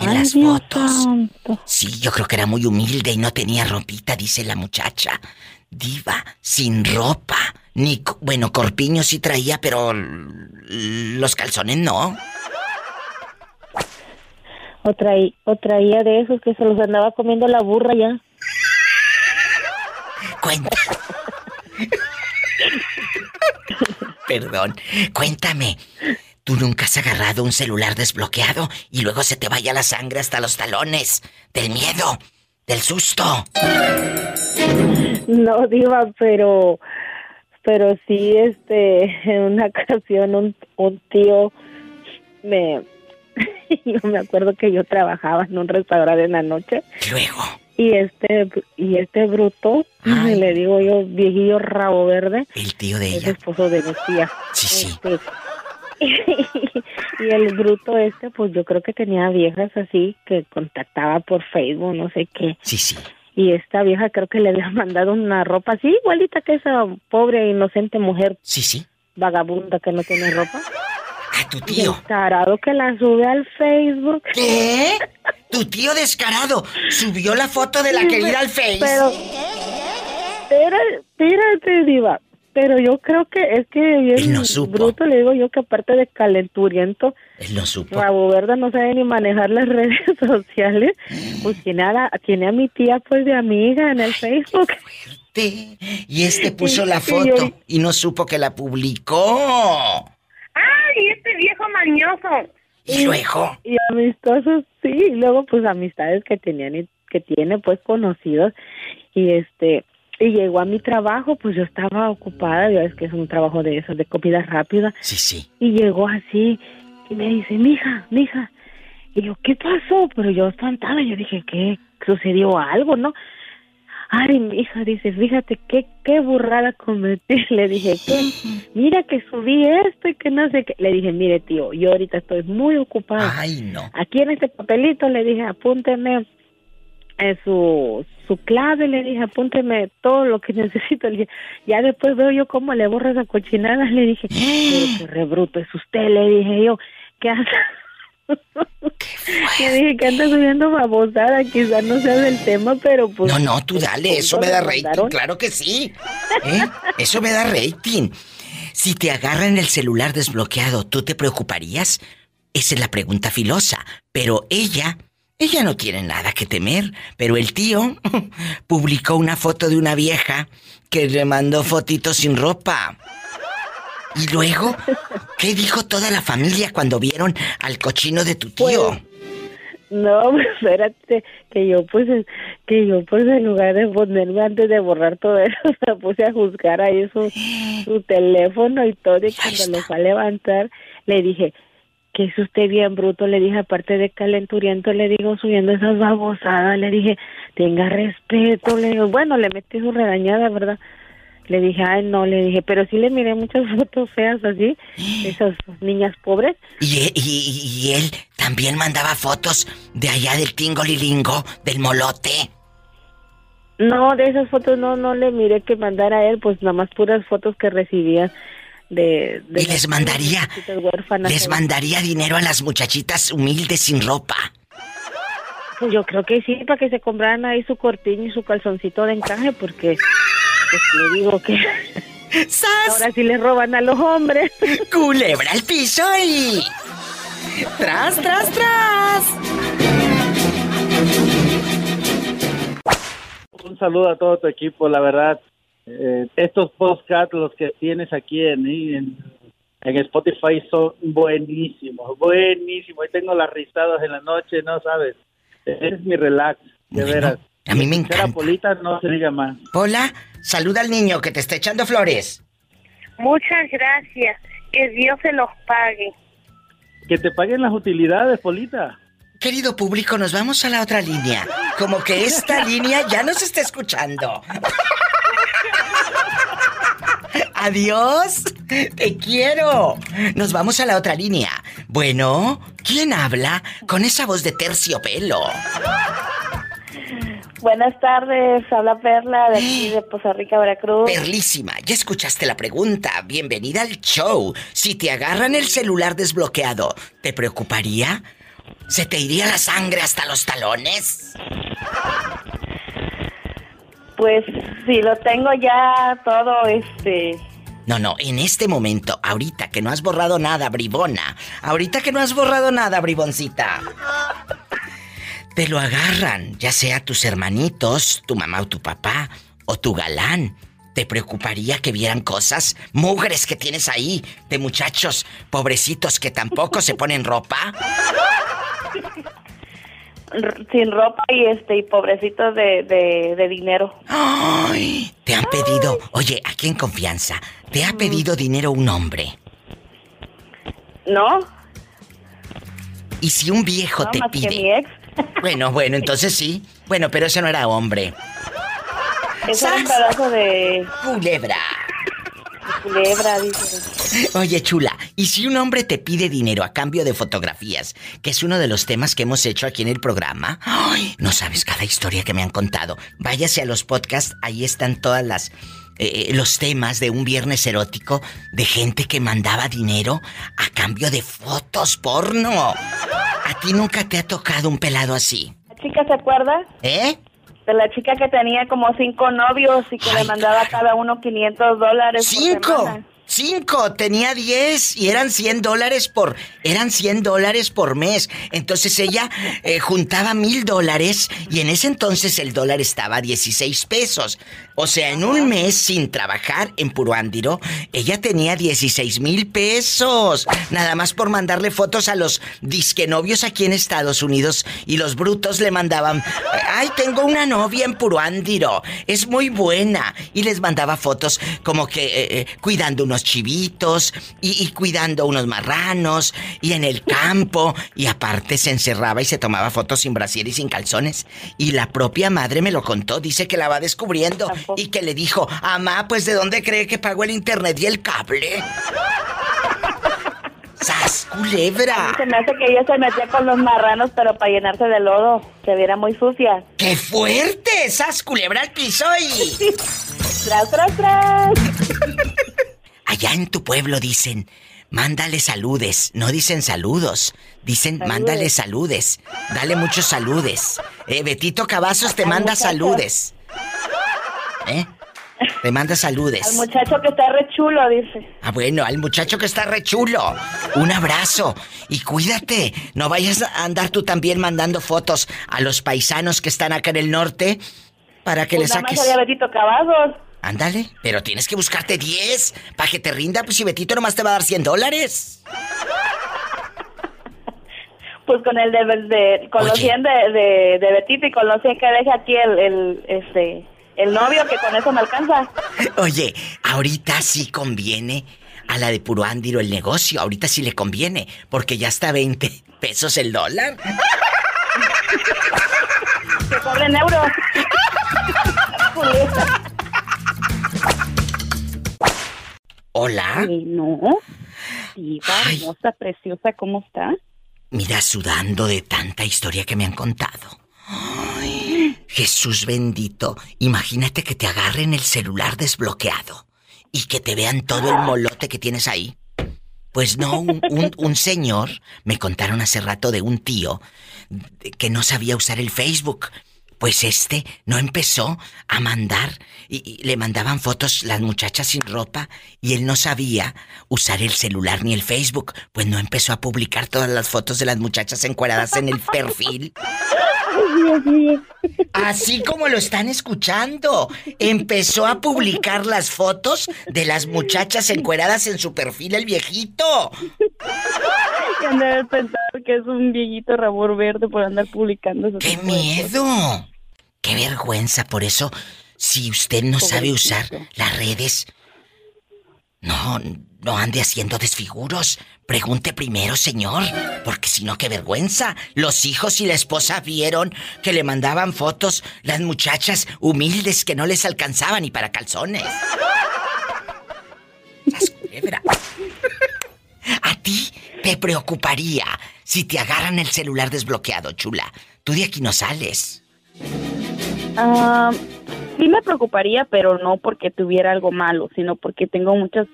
En Ay, las Dios fotos. santo. Sí, yo creo que era muy humilde y no tenía ropita, dice la muchacha. Diva, sin ropa. Ni, bueno, corpiño sí traía, pero los calzones no. O, traí- o traía de esos que se los andaba comiendo la burra ya. Cuenta. Perdón. Cuéntame. ¿Tú nunca has agarrado un celular desbloqueado y luego se te vaya la sangre hasta los talones? Del miedo, del susto. No, diva, pero... Pero sí, este, en una ocasión un, un tío me... Yo me acuerdo que yo trabajaba en un restaurante en la noche. Luego. Y este, y este bruto, le digo yo, viejillo rabo verde. El tío de ella. esposo de mi tía. Sí, sí. Este, y el bruto este, pues yo creo que tenía viejas así que contactaba por Facebook, no sé qué. Sí, sí. Y esta vieja creo que le había mandado una ropa así, igualita que esa pobre inocente mujer. Sí, sí. Vagabunda que no tiene ropa. A tu tío. tarado que la sube al Facebook. ¿Qué? Tu tío descarado subió la foto de la Sí, querida al Face. Pero, espérate, espérate, diva. Pero yo creo que es que bien Él no supo. bruto, le digo yo que aparte de calenturiento, Él no supo. Rabo Verde no sabe ni manejar las redes sociales. Pues tiene a, la- tiene a mi tía pues de amiga en el Facebook. Y este puso la Sí, foto yo- y no supo que la publicó. ¡Ay, este viejo mañoso! ¿Y luego? Y amistosos, sí. Y luego, pues, amistades que tenían y que tiene, pues, conocidos. Y este, y llegó a mi trabajo, pues yo estaba ocupada, ya es que es un trabajo de esos, de comida rápida. Sí, sí. Y llegó así y me dice, mija, mija. Y yo, ¿qué pasó? Pero yo espantada, yo dije, ¿qué? ¿Sucedió algo, no? Ay, mi hija, dice, fíjate qué, qué burrada cometí. Le dije, ¿qué? Mira que subí esto y que no sé qué. Le dije, mire, tío, yo ahorita estoy muy ocupada. Ay, no. Aquí en este papelito le dije, apúnteme eh, su, su clave, le dije, apúnteme todo lo que necesito. Le dije, ya después veo yo cómo le borro esa cochinada. Le dije, qué rebruto es usted, le dije yo, ¿qué hace? Le dije que anda subiendo babosada, quizás no sea del tema, pero pues... No, no, tú dale, eso me da rating, mandaron. claro que sí. ¿Eh? Eso me da rating. Si te agarran el celular desbloqueado, ¿tú te preocuparías? Esa es la pregunta filosa. Pero ella ella no tiene nada que temer, pero el tío publicó una foto de una vieja que le mandó fotitos sin ropa. Y luego, ¿qué dijo toda la familia cuando vieron al cochino de tu tío? Pues, no, espérate, que yo pues, que yo pues en lugar de ponerme antes de borrar todo eso, me puse a juzgar ahí su, su teléfono y todo, y cuando lo fue a levantar, le dije, que es usted bien bruto, le dije, aparte de calenturiento, le digo, subiendo esas babosadas, le dije, tenga respeto, le digo, bueno, le metí su regañada, ¿verdad? Le dije, ay, no, le dije, pero sí le miré muchas fotos feas así, de esas niñas pobres. Y, e- y- y él también mandaba fotos de allá del Tingolilingo, del molote. No, de esas fotos no, no le miré que mandara a él, pues nada más puras fotos que recibía de... de Y les mandaría, les mandaría dinero a las muchachitas humildes sin ropa. Pues yo creo que sí, para que se compraran ahí su corpiño y su calzoncito de encaje, porque pues le digo que ahora sí le roban a los hombres. Culebra al piso y... ¡Tras, tras, tras! Un saludo a todo tu equipo, la verdad. Eh, estos podcasts, los que tienes aquí en, en, en Spotify, son buenísimos, buenísimos. Y tengo las risadas en la noche, no sabes. Es mi relax, de veras. A mí me encanta. Polita, no se diga más. Hola, saluda al niño que te está echando flores. Muchas gracias. Que Dios se los pague. Que te paguen las utilidades, Polita. Querido público, nos vamos a la otra línea. Como que esta línea ya nos está escuchando. Adiós, te quiero. Nos vamos a la otra línea. Bueno, ¿quién habla con esa voz de terciopelo? Buenas tardes, habla Perla de aquí de Poza Rica, Veracruz. Perlísima, ya escuchaste la pregunta. Bienvenida al show. Si te agarran el celular desbloqueado, ¿te preocuparía? ¿Se te iría la sangre hasta los talones? Pues si lo tengo ya todo, este... No, no, en este momento, ahorita que no has borrado nada, bribona. Ahorita que no has borrado nada, briboncita. Te lo agarran, ya sea tus hermanitos, tu mamá o tu papá, o tu galán. ¿Te preocuparía que vieran cosas mugres que tienes ahí de muchachos pobrecitos que tampoco se ponen ropa? Sin ropa y este y pobrecitos de, de, de dinero. Ay, te han pedido, oye, aquí en confianza, ¿te ha pedido dinero un hombre? ¿No? Y si un viejo No, te más que pide. mi ex. Bueno, bueno, entonces sí. Bueno, pero ese no era hombre. Es un pedazo de... Culebra. Culebra, dice. Oye, chula, ¿y si un hombre te pide dinero a cambio de fotografías, que es uno de los temas que hemos hecho aquí en el programa? Ay, no sabes cada historia que me han contado. Váyase a los podcasts, ahí están todas las eh, los temas de un viernes erótico de gente que mandaba dinero a cambio de fotos porno. ¿A ti nunca te ha tocado un pelado así? ¿La chica se acuerda? ¿Eh? De la chica que tenía como cinco novios y que le mandaba cada uno 500 dólares. ¡Cinco! ¡Cinco! Tenía 10 y eran 100 dólares por... Eran 100 dólares por mes. Entonces ella eh, juntaba mil dólares y en ese entonces el dólar estaba a 16 pesos. O sea, en un mes sin trabajar en Puruándiro, ella tenía 16 mil pesos. Nada más por mandarle fotos a los disquenovios aquí en Estados Unidos y los brutos le mandaban... ¡Ay, tengo una novia en Puruándiro! Es muy buena. Y les mandaba fotos como que eh, eh, cuidando unos chivitos y, y cuidando unos marranos y en el campo. Y aparte se encerraba y se tomaba fotos sin brasier y sin calzones. Y la propia madre me lo contó. Dice que la va descubriendo y que le dijo, Amá, pues ¿de dónde cree que pagó el internet y el cable? ¡Sas, culebra! Se me hace que ella se metía con los marranos, pero para llenarse de lodo, se viera muy sucia. ¡Qué fuerte! ¡Sas, culebra al piso y... ¡Tras, tras, tras! Allá en tu pueblo dicen, mándale saludes. No dicen saludos, dicen mándale saludes. Dale muchos saludes. Eh, Betito Cavazos te manda saludes. ¿Eh? Te manda saludes. Al muchacho que está re chulo, dice. Ah, bueno, al muchacho que está re chulo. Un abrazo. Y cuídate. No vayas a andar tú también mandando fotos a los paisanos que están acá en el norte para que Pues les nada más saques. Betito Cavazos. Ándale, pero tienes que buscarte 10 para que te rinda, pues si Betito nomás te va a dar 100 dólares. Pues con el de, de- con los Oye. 100 de, de, de Betito y con los 100 que deja aquí el, el, este, el novio, que con eso me alcanza. Oye, ahorita sí conviene a la de puro ándiro el negocio, ahorita sí le conviene, porque ya está 20 pesos el dólar. Que cobren euros. Hola. no. Diva, hermosa, preciosa, ¿cómo está? Mira, sudando de tanta historia que me han contado. Ay, Jesús bendito, imagínate que te agarren el celular desbloqueado y que te vean todo el molote que tienes ahí. Pues no, un, señor, me contaron hace rato de un tío que no sabía usar el Facebook. Pues este no empezó a mandar y, y le mandaban fotos las muchachas sin ropa y él no sabía usar el celular ni el Facebook. Pues no empezó a publicar todas las fotos de las muchachas encueradas en el perfil. Así como lo están escuchando. Empezó a publicar las fotos de las muchachas encueradas en su perfil el viejito. De haber pensado que es un viejito rabor verde por andar publicando. ¡Qué miedo! ¡Qué vergüenza! Por eso, si usted no sabe usar las redes, no, no ande haciendo desfiguros. Pregunte primero, señor, porque si no, qué vergüenza. Los hijos y la esposa vieron que le mandaban fotos las muchachas humildes que no les alcanzaban ni para calzones. A ti te preocuparía si te agarran el celular desbloqueado, chula. Tú de aquí no sales. Ah, sí me preocuparía, pero no porque tuviera algo malo, sino porque tengo muchas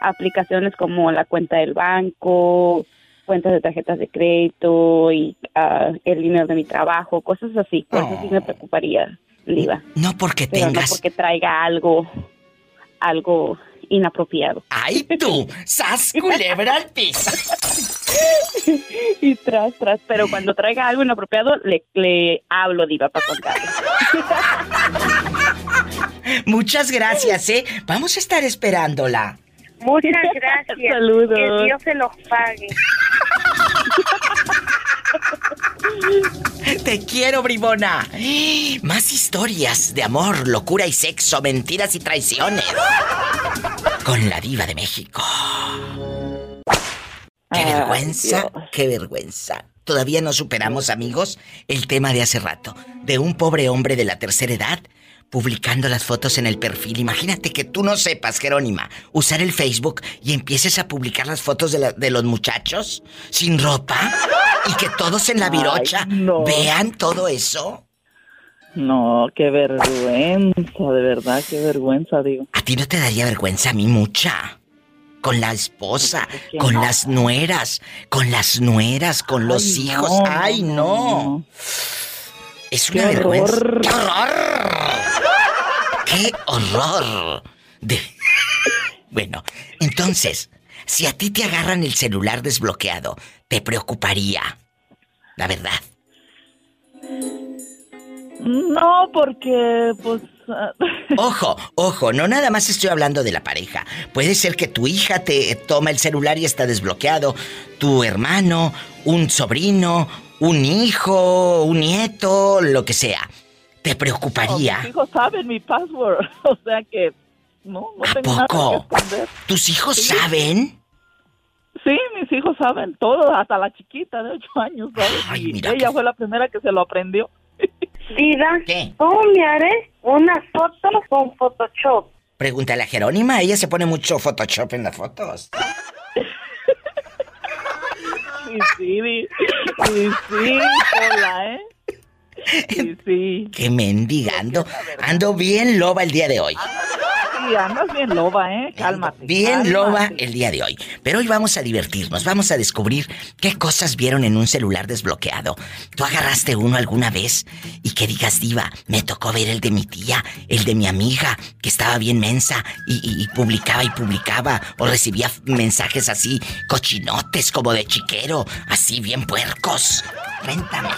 aplicaciones como la cuenta del banco, cuentas de tarjetas de crédito y ah, el dinero de mi trabajo, cosas así. Por eso sí me preocuparía, Liva. No porque Pero no tengas. porque traiga algo, algo inapropiado. ¡Ay, tú! ¡Sas culebra al piso! y tras, tras, pero cuando traiga algo inapropiado, le, le hablo, Diva, para contarle. Muchas gracias, ¿eh? Vamos a estar esperándola. Muchas gracias. Saludos. Que Dios se los pague. Te quiero, bribona. Más historias de amor, locura y sexo, mentiras y traiciones. Con la diva de México. Qué Ay, vergüenza, qué vergüenza. Todavía no superamos, amigos, el tema de hace rato, de un pobre hombre de la tercera edad publicando las fotos en el perfil. Imagínate que tú no sepas, Jerónima, usar el Facebook y empieces a publicar las fotos de, la- de los muchachos sin ropa y que todos en la Ay, virocha no. vean todo eso. No, qué vergüenza, de verdad, qué vergüenza, digo. ¿A ti no te daría vergüenza a mí mucha? Con la esposa, con no. las nueras, con las nueras, con los Ay, hijos. no, ¡Ay, no, no! Es una Qué vergüenza. horror. ¡Qué horror! ¡Qué horror! De- Bueno, entonces, si a ti te agarran el celular desbloqueado, te preocuparía. La verdad. No, porque, pues... ah, Ojo, ojo, no nada más estoy hablando de la pareja. Puede ser que tu hija te toma el celular y está desbloqueado, tu hermano, un sobrino, un hijo, un nieto, lo que sea. Te preocuparía. Mis hijos saben mi password, o sea que no, no tengo nada poco? que esconder. ¿Tus hijos saben? Sí, mis hijos saben todo, hasta la chiquita de 8 años, ¿sabes? Ay, Y mira ella fue la primera que se lo aprendió. Diva, ¿Qué? ¿cómo me haré unas fotos con Photoshop? Pregúntale a Jerónima, ella se pone mucho Photoshop en las fotos. Sí, sí, sí, sí, hola, ¿eh? Sí, sí. Qué mendigando. Ando bien loba el día de hoy. Sí, sí, andas bien loba, ¿eh? Cálmate. Bien cálmate. loba el día de hoy. Pero hoy vamos a divertirnos, vamos a descubrir qué cosas vieron en un celular desbloqueado. ¿Tú agarraste uno alguna vez y que digas, diva, me tocó ver el de mi tía, el de mi amiga, que estaba bien mensa y, y- y publicaba y publicaba o recibía mensajes así, cochinotes como de chiquero, así bien puercos? Cuéntame.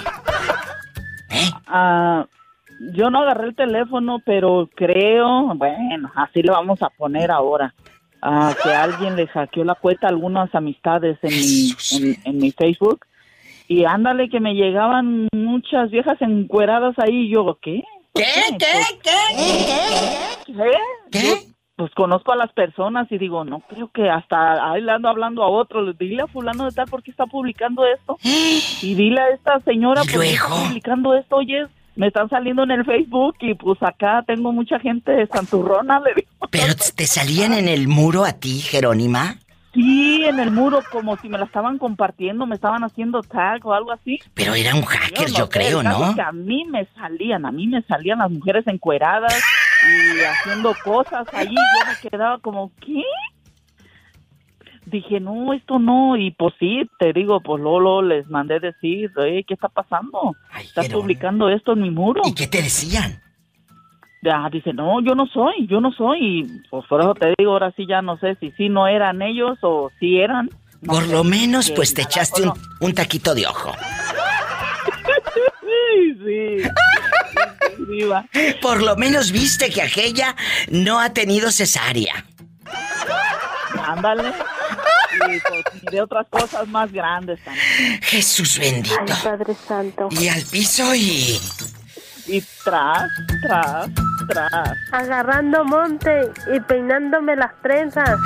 Ah, yo no agarré el teléfono, pero creo, bueno, así lo vamos a poner ahora. ah, que alguien le hackeó la cuenta a algunas amistades en mi, en, en mi Facebook. Y ándale que me llegaban muchas viejas encueradas ahí. y yo, ¿qué? ¿Qué? ¿Qué? ¿Qué? ¿Qué? Pues conozco a las personas y digo, no creo que hasta ahí le ando hablando a otro. Le- Dile a fulano de tal por qué está publicando esto. Y dile a esta señora por qué está publicando esto. Oye, me están saliendo en el Facebook y pues acá tengo mucha gente santurrona. Le digo. ¿Pero te salían en el muro a ti, Jerónima? Sí, en el muro, como si me la estaban compartiendo, me estaban haciendo tag o algo así. Pero era un hacker, yo, no creo, ¿no? que a mí me salían, a mí me salían las mujeres encueradas y haciendo cosas allí. Yo me quedaba como, ¿qué? Dije, no, esto no. Y pues sí, te digo, pues Lolo les mandé decir, "Ey, ¿qué está pasando? Estás publicando esto en mi muro. ¿Y qué te decían? Ya, dice, no, yo no soy, yo no soy. Y pues por eso te digo, ahora sí ya no sé si sí no eran ellos o si eran. No Por sé, lo menos, pues te echaste un, un taquito de ojo. Sí, sí. Sí, viva. Por lo menos viste que aquella no ha tenido cesárea. Ándale. Y pues, y de otras cosas más grandes también. Jesús bendito. Ay, Padre Santo. Y al piso y... Y tras, tras, tras. Agarrando monte y peinándome las trenzas.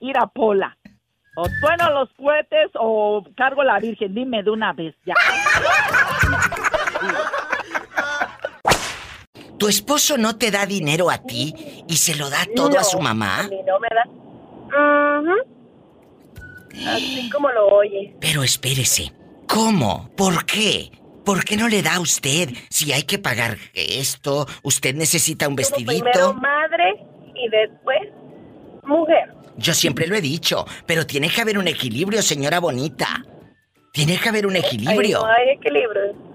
Ir a Pola. O trueno los cohetes o cargo la Virgen. Dime de una vez ya. ¿Tu esposo no te da dinero a ti y se lo da todo a su mamá? A mí no me da. Así como lo oye. Pero espérese, ¿cómo? ¿Por qué? ¿Por qué no le da a usted si hay que pagar esto? ¿Usted necesita un Primero vestidito? madre y después mujer. Yo siempre lo he dicho, pero tiene que haber un equilibrio, señora bonita. Tiene que haber un equilibrio. No hay equilibrio.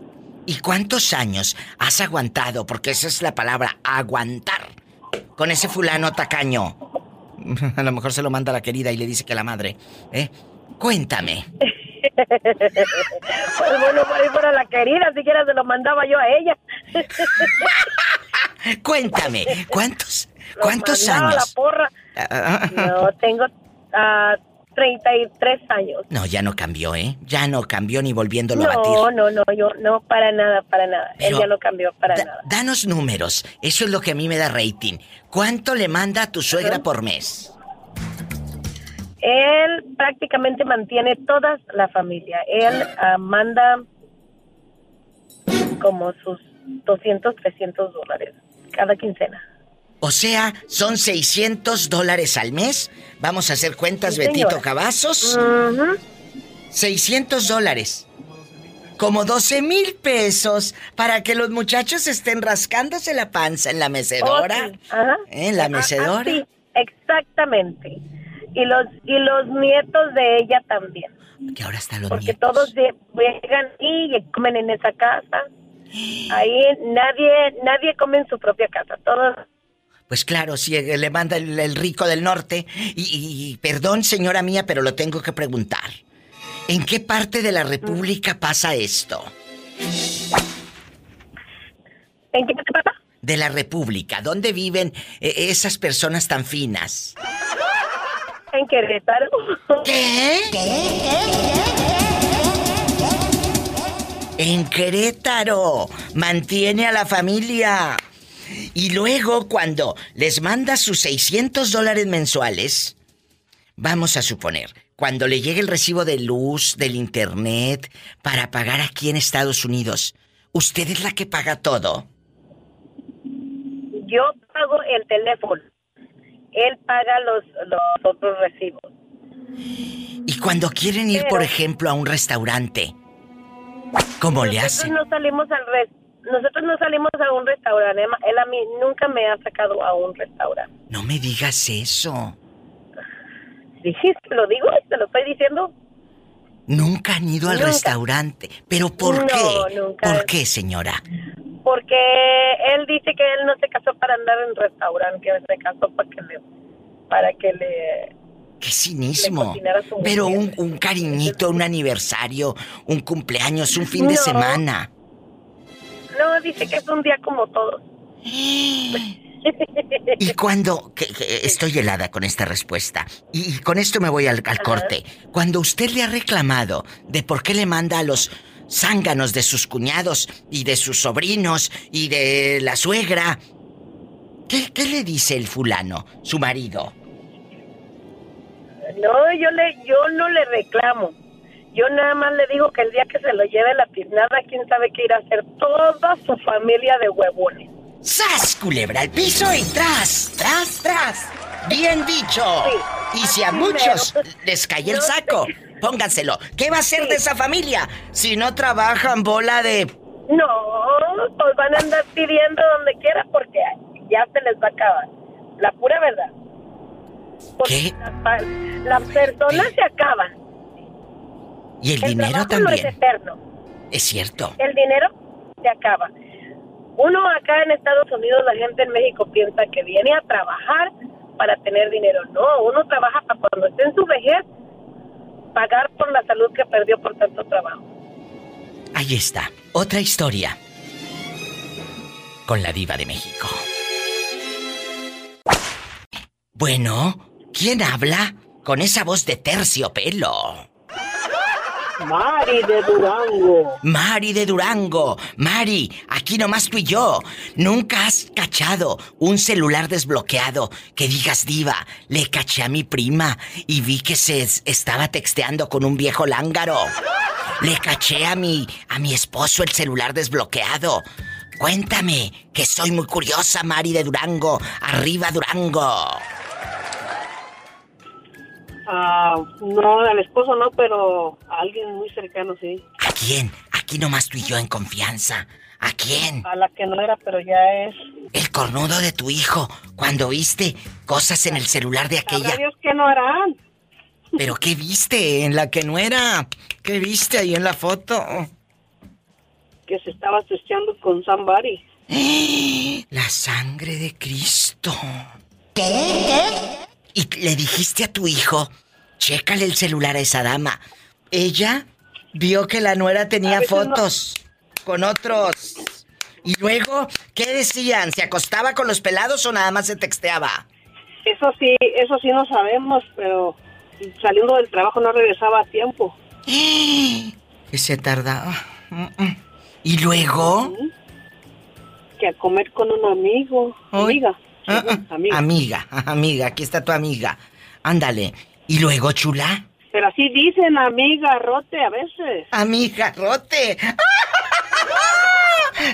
¿Y cuántos años has aguantado? Porque esa es la palabra, aguantar. Con ese fulano tacaño. A lo mejor se lo manda la querida y le dice que la madre. ¿Eh? Cuéntame. Pues bueno, por ahí fuera la querida, siquiera se lo mandaba yo a ella. Cuéntame. ¿Cuántos, cuántos Mandaba la años? porra. No, tengo ah, 33 años. No, ya no cambió, ¿eh? Ya no cambió ni volviéndolo a batir. No, no, no, yo no, para nada, para nada. Pero- Él ya no cambió para Da- nada. danos números. Eso es lo que a mí me da rating. ¿Cuánto le manda a tu suegra por mes? Él prácticamente mantiene toda la familia. Él ah, manda como sus 200, 300 dólares cada quincena. O sea, son 600 dólares al mes. Vamos a hacer cuentas, Sí, Betito. Cavazos. 600 dólares. Como 12 mil pesos para que los muchachos estén rascándose la panza en la mecedora. Oh, sí. Ajá. ¿Eh? En la Ah, ah, mecedora. sí, exactamente. Y los y los nietos de ella también. Que ahora están los Porque nietos. todos lle- llegan y comen en esa casa. Ahí nadie nadie come en su propia casa. Todos Pues claro, si eh, le manda el, el rico del norte. Y, y- perdón, señora mía, pero lo tengo que preguntar. ¿En qué parte de la República pasa esto? ¿En qué pasa? De la República. ¿Dónde viven eh, esas personas tan finas? en Querétaro. ¿Qué? En Querétaro. Mantiene a la familia. Y luego, cuando les manda sus 600 dólares mensuales, vamos a suponer, cuando le llegue el recibo de luz, del internet, para pagar aquí en Estados Unidos, ¿usted es la que paga todo? Yo pago el teléfono. Él paga los, los otros recibos. Y cuando quieren ir, por ejemplo, a un restaurante, ¿cómo le hacen? no salimos al res- nosotros no salimos a un restaurante. Él a mí nunca me ha sacado a un restaurante. No me digas eso. Te lo digo, te lo estoy diciendo. Nunca han ido al Nunca. restaurante. ¿Pero por No, qué? nunca. ¿Por qué, señora? Porque él dice que él no se casó para andar en restaurante, que se casó para que le, para que le, Qué cinismo. Pero un, un cariñito, un aniversario, un cumpleaños, un fin de semana. No dice que es un día como todos. Y cuando... que- que estoy helada con esta respuesta. Y, y con esto me voy al, al corte. Cuando usted le ha reclamado de por qué le manda a los zánganos de sus cuñados y de sus sobrinos y de la suegra, ¿qué, qué le dice el fulano, su marido? No, yo le, yo no le reclamo. Yo nada más le digo que el día que se lo lleve la tiznada, quién sabe qué irá a hacer toda su familia de huevones. ¡Sas, culebra al piso y tras, tras, tras! ¡Bien dicho! y si a sí, muchos les cae el saco, pónganselo. ¿Qué va a ser de esa familia si no trabajan bola de... No, pues van a andar pidiendo donde quiera porque ya se les va a acabar. La pura verdad. ¿Qué? Las, las personas se acaban. Y el, dinero trabajo no es también. eterno. Es cierto. El dinero se acaba. Uno acá en Estados Unidos, la gente en México piensa que viene a trabajar para tener dinero. No, uno trabaja para cuando esté en su vejez pagar por la salud que perdió por tanto trabajo. Ahí está, otra historia. Con la diva de México. Bueno, ¿quién habla? Con esa voz de terciopelo. Mari de Durango. Mari de Durango. Mari, aquí nomás tú y yo. Nunca has cachado un celular desbloqueado que digas diva. Le caché a mi prima y vi que se es- estaba texteando con un viejo lángaro. Le caché a mi a mi esposo el celular desbloqueado. Cuéntame, que soy muy curiosa, Mari de Durango. Arriba Durango. Ah, no, al esposo no, pero a alguien muy cercano sí. ¿A quién? Aquí nomás tú y yo en confianza. ¿A quién? A la que no era, pero ya es. El cornudo de tu hijo, cuando viste cosas en el celular de aquella. Dios que no harán. ¿Pero qué viste en la que no era? ¿Qué viste ahí en la foto? Que se estaba testeando con somebody. La sangre de Cristo. ¿Qué? Y le dijiste a tu hijo, chécale el celular a esa dama. Ella vio que la nuera tenía no- fotos con otros. Y luego, ¿qué decían? ¿Se acostaba con los pelados o nada más se texteaba? Eso sí, eso sí no sabemos, pero saliendo del trabajo no regresaba a tiempo. Que se tardaba. ¿Y luego? Que a comer con un amigo. Amiga. Ah, ah, amiga. Amiga, amiga, aquí está tu amiga. Ándale. ¿Y luego, chula? Pero así dicen amiga, rote a veces. Amiga, rote.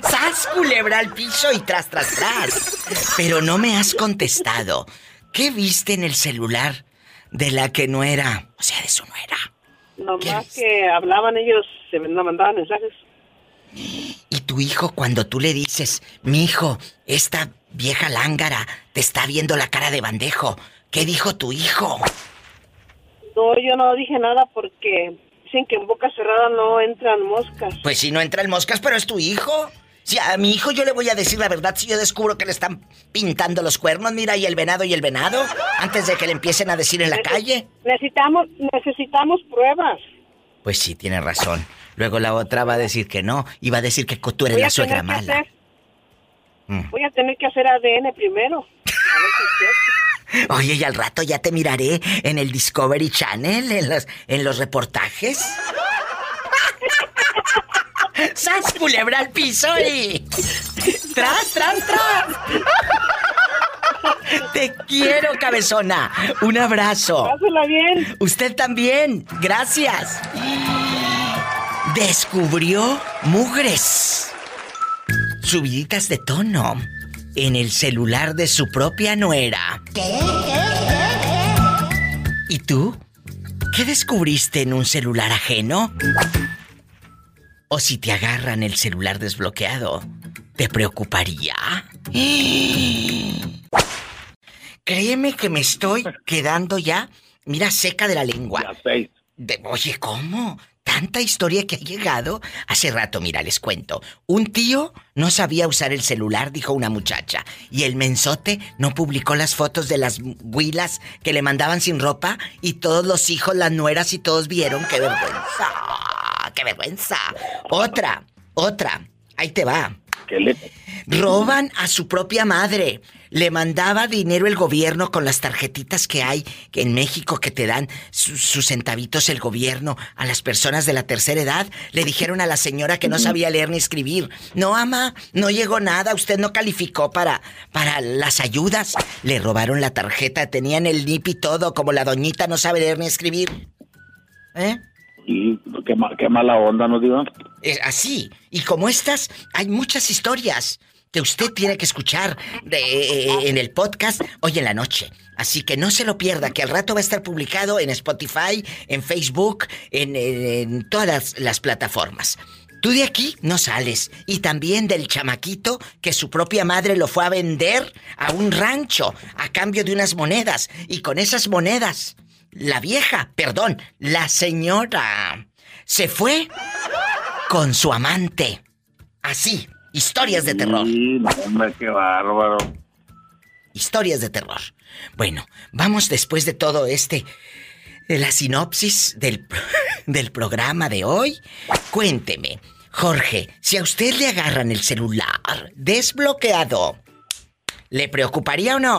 ¡Sas, culebra al piso y tras, tras, tras! Pero no me has contestado. ¿Qué viste en el celular de la que no era? O sea, de su nuera. Nomás que hablaban ellos, se mandaban mensajes. Y tu hijo, cuando tú le dices, mi hijo, esta vieja lángara te está viendo la cara de bandejo, ¿qué dijo tu hijo? No, yo no dije nada porque dicen que en boca cerrada no entran moscas. Pues si no entra el moscas, pero es tu hijo. Si a mi hijo yo le voy a decir la verdad si yo descubro que le están pintando los cuernos, mira, y el venado y el venado, antes de que le empiecen a decir en la calle. Necesitamos, necesitamos pruebas. Pues sí, tiene razón. Luego la otra va a decir que no, y va a decir que tú eres Voy la suegra mala. hacer-. Voy a tener que hacer ADN primero. A ver si es cierto. Oye, y al rato ya te miraré en el Discovery Channel, en los, en los reportajes. ¡Sas, culebra al piso y... ¡Tras, tras, tras! Te quiero, cabezona. Un abrazo. Pásala bien. Usted también. Gracias. Descubrió mugres. Subiditas de tono en el celular de su propia nuera. ¿Y tú? ¿Qué descubriste en un celular ajeno? O si te agarran el celular desbloqueado, ¿te preocuparía? Créeme que me estoy quedando ya, mira, seca de la lengua. De- oye, ¿cómo? Tanta historia que ha llegado. Hace rato, mira, les cuento. Un tío no sabía usar el celular, dijo una muchacha. Y el mensote no publicó las fotos de las huilas que le mandaban sin ropa. Y todos los hijos, las nueras y todos vieron. ¡Qué vergüenza! ¡Qué vergüenza! Otra, otra. Ahí te va. Roban a su propia madre. Le mandaba dinero el gobierno con las tarjetitas que hay en México que te dan su- sus centavitos el gobierno a las personas de la tercera edad. Le dijeron a la señora que no sabía leer ni escribir. No, ama, no llegó nada. Usted no calificó para, para las ayudas. Le robaron la tarjeta. Tenían el NIP y todo. Como la doñita no sabe leer ni escribir. ¿Eh? Y qué, qué mala onda, ¿no digo? Es así. Y como estas, hay muchas historias que usted tiene que escuchar eh, en el podcast hoy en la noche. Así que no se lo pierda, que al rato va a estar publicado en Spotify, en Facebook, en todas las, las plataformas. Tú de aquí no sales. Y también del chamaquito que su propia madre lo fue a vender a un rancho a cambio de unas monedas. Y con esas monedas, la vieja, perdón, la señora, se fue con su amante. Así, historias de terror. Sí, no, hombre, qué bárbaro. Historias de terror. Bueno, vamos después de todo este. de la sinopsis del, del programa de hoy. Cuénteme, Jorge, si a usted le agarran el celular desbloqueado, ¿le preocuparía o no?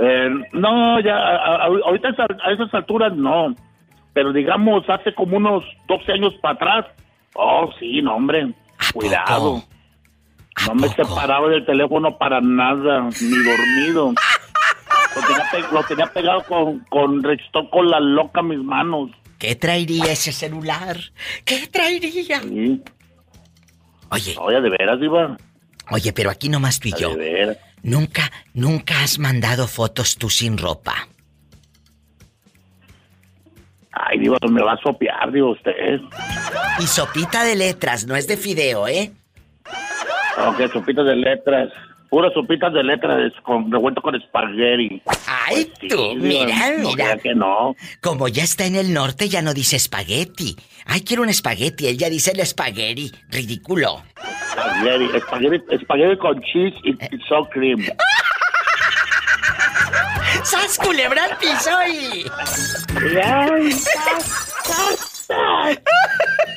Eh, no, ya, a- a- ahorita a esas- a esas alturas no. Pero digamos, hace como unos 12 años para atrás. Oh, sí, no, hombre. Cuidado. No me separaba del teléfono para nada, ni dormido. Lo tenía, pe- lo tenía pegado con, con con la loca mis manos. ¿Qué traería ese celular? ¿Qué traería? Sí. Oye. Oye, de veras, Diva. Oye, pero aquí nomás tú y yo. De veras. Nunca, nunca has mandado fotos tú sin ropa. Ay, Diva, me va a sopear, digo usted. Y sopita de letras, no es de fideo, ¿eh? Ok, sopitas de letras. Puras sopitas de letras con, revuelto con espagueti. Ay, Sí, tú, mira, no mira. que no. Como ya está en el norte, ya no dice espagueti. Ay, quiero un espagueti. Él ya dice el espagueti. Ridículo. Espagueti, espagueti, espagueti con cheese y, y sour cream. ¡Sas culebra al piso y...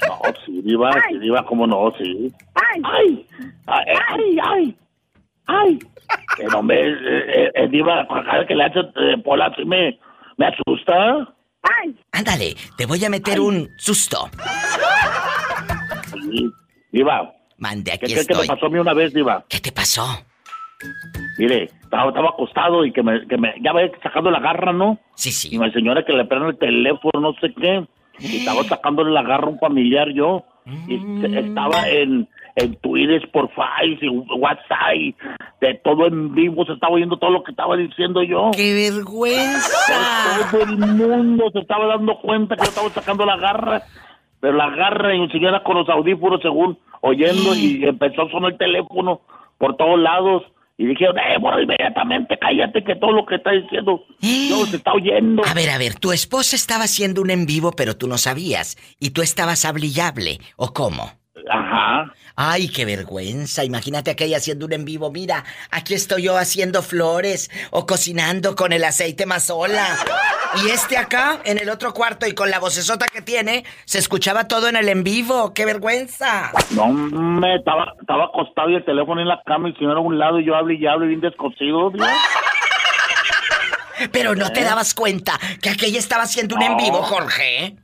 No, sí, Diva, sí, Diva, cómo no, sí. ¡Ay! ¡Ay! ¡Ay! ¡Ay! ¡Ay! Que no me... Eh, eh, eh, Diva, cada vez que le hace eh, pola, sí me, me asusta. ¡Ay! Ándale, te voy a meter un susto. Sí. Diva. Mande, ¿Qué aquí crees que me estoy. pasó a mí una vez, Diva? ¿Qué te pasó? Mire, estaba, estaba acostado y que me, que me, ya ve sacando la garra, ¿no? Sí, sí. Y la señora que le prende el teléfono, no sé qué. Y estaba sacándole la garra a un familiar yo. Y se- estaba en, en Twitter, por Face, y WhatsApp, y de todo en vivo, se estaba oyendo todo lo que estaba diciendo yo. ¡Qué vergüenza! Todo el mundo se estaba dando cuenta que yo estaba sacando la garra. Pero la garra y mi señora con los audífonos, según oyendo, y empezó a sonar el teléfono por todos lados. Y dijeron, eh, bueno, inmediatamente cállate que todo lo que está diciendo no se está oyendo. A ver, a ver, tu esposa estaba haciendo un en vivo, pero tú no sabías. Y tú estabas hable, ¿o cómo? Ajá. Ay, qué vergüenza. Imagínate aquella haciendo un en vivo. Mira, aquí estoy yo haciendo flores o cocinando con el aceite mazola. Y este acá, en el otro cuarto y con la vocesota que tiene, se escuchaba todo en el en vivo. ¡Qué vergüenza! No, me estaba, estaba acostado y el teléfono en la cama y el señor a un lado y yo hablo y hablo bien descosido. Dios. Pero no te dabas cuenta que aquella estaba haciendo un en vivo, Jorge.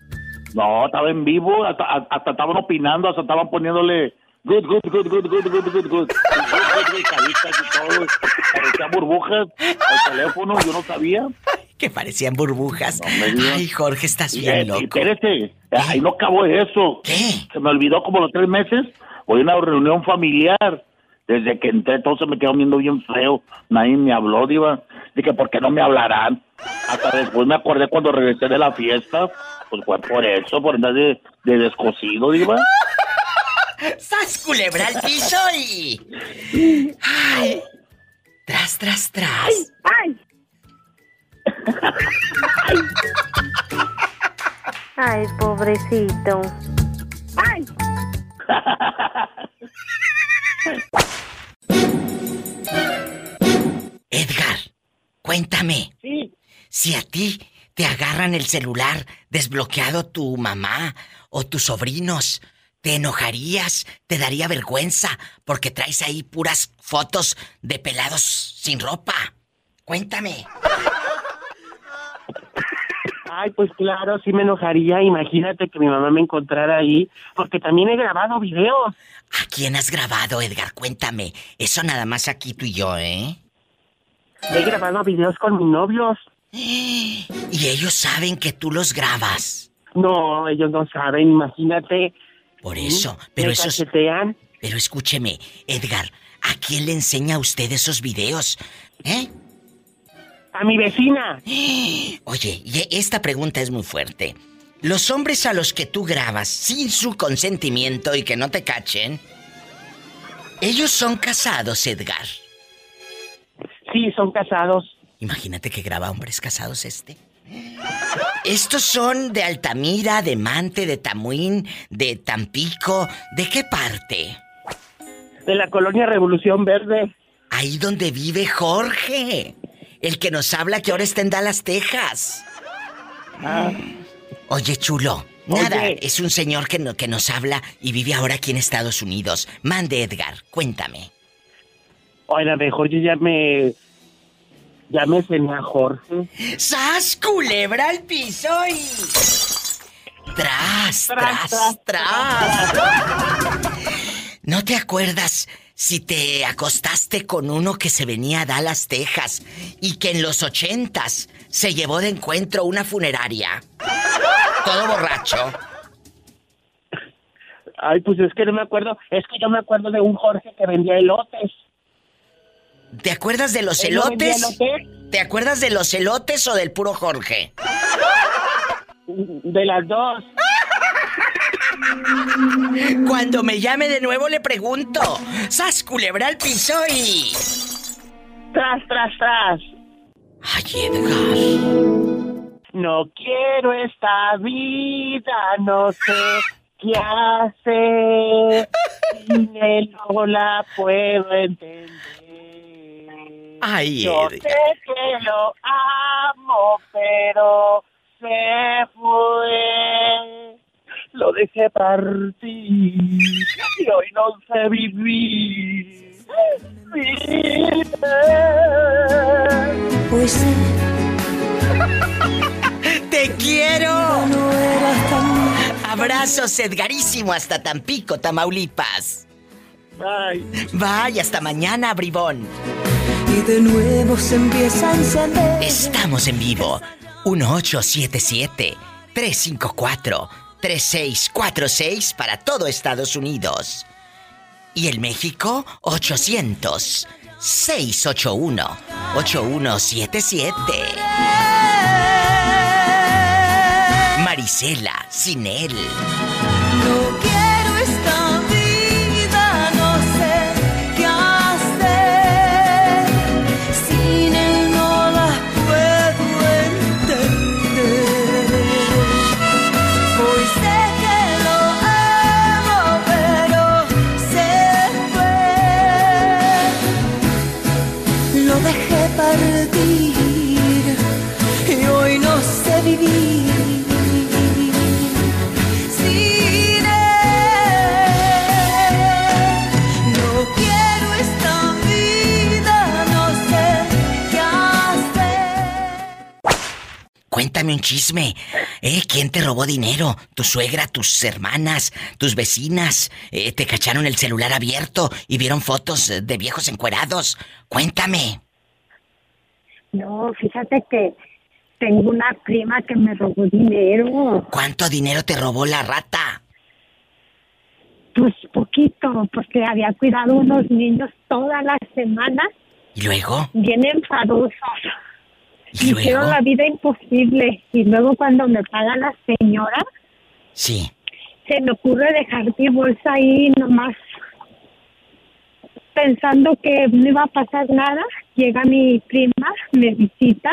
No, estaba en vivo, hasta, hasta estaban opinando, hasta estaban poniéndole good, good, good, good, good, good, good, good. Y. Parecían burbujas al teléfono, yo no sabía. Que parecían burbujas. digas. Ay, Jorge, estás bien eh, loco. espérese, ahí no acabó eso. Se me olvidó como los tres meses, voy a una reunión familiar. Desde que entré, todo se me quedó viendo bien feo. Nadie me habló, Diva. Dije, ¿por qué no me hablarán? Hasta después me acordé cuando regresé de la fiesta. Pues fue por eso, por andar de, de descosido, Diva. ¡Sas culebra al piso y... ¡Ay! Tras, tras, tras. ¡Ay! Ay, pobrecito. ¡Ay! Edgar, cuéntame. Sí. Si a ti te agarran el celular desbloqueado tu mamá o tus sobrinos, ¿te enojarías? ¿Te daría vergüenza? Porque traes ahí puras fotos de pelados sin ropa. Cuéntame. Ay, pues claro, sí me enojaría. Imagínate que mi mamá me encontrara ahí, porque también he grabado videos. ¿A quién has grabado, Edgar? Cuéntame. Eso nada más aquí tú y yo, ¿eh? He grabado videos con mis novios. Y ellos saben que tú los grabas. No, ellos no saben, imagínate. Por eso, pero cachetean. Pero escúcheme, Edgar, ¿a quién le enseña a usted esos videos? ¿Eh? A mi vecina. Oye, esta pregunta es muy fuerte. Los hombres a los que tú grabas sin su consentimiento y que no te cachen, ellos son casados, Edgar. Sí, son casados. Imagínate que graba hombres casados este. Estos son de Altamira, de Mante, de Tamuín, de Tampico. ¿De qué parte? De la colonia Revolución Verde. Ahí donde vive Jorge. El que nos habla que ahora está en Dallas, Texas. Ah. Oye, chulo. Oye. Nada, es un señor que, no- que nos habla y vive ahora aquí en Estados Unidos. Mande, Edgar, cuéntame. Oiga, mejor yo ya me. Ya me cené a Jorge. ¡Sas, culebra al piso y... Tras, tras, tras. ¿No te acuerdas si te acostaste con uno que se venía a Dallas, Texas y que en los ochentas se llevó de encuentro una funeraria? Todo borracho. Ay, pues es que no me acuerdo. Es que yo me acuerdo de un Jorge que vendía elotes. ¿Te acuerdas de los ¿Él no vendía elotes? ¿Te acuerdas de los elotes o del puro Jorge? De las dos. Cuando me llame de nuevo le pregunto. ¡Sas, culebra al piso y... Tras, tras, tras. Ay, Edgar. No quiero esta vida, no sé qué hacer. Sin él no la puedo entender. Ay, Yo Edgar. sé que lo amo, pero se fue. Lo dejé partir y hoy no sé vivir. Pues ¡Te quiero! Abrazos, Edgarísimo, hasta Tampico, Tamaulipas. Bye. Bye, hasta mañana, bribón. y de nuevo se empieza a encender. Estamos en vivo. 1877-354-3646 para todo Estados Unidos. Y el México, 800-681-8177. Marisela, sin él. No Un chisme. ¿Eh? ¿Quién te robó dinero? ¿Tu suegra, tus hermanas, tus vecinas? Eh, ¿Te cacharon el celular abierto y vieron fotos de viejos encuerados? Cuéntame. No, fíjate que tengo una prima que me robó dinero. ¿Cuánto dinero te robó la rata? Pues poquito, porque había cuidado unos niños toda la semana, ¿Y luego? bien enfadosos. ¿Y hicieron luego? la vida imposible. Y luego cuando me paga la señora, Sí. se me ocurre dejar mi bolsa ahí nomás pensando que no iba a pasar nada. Llega mi prima, me visita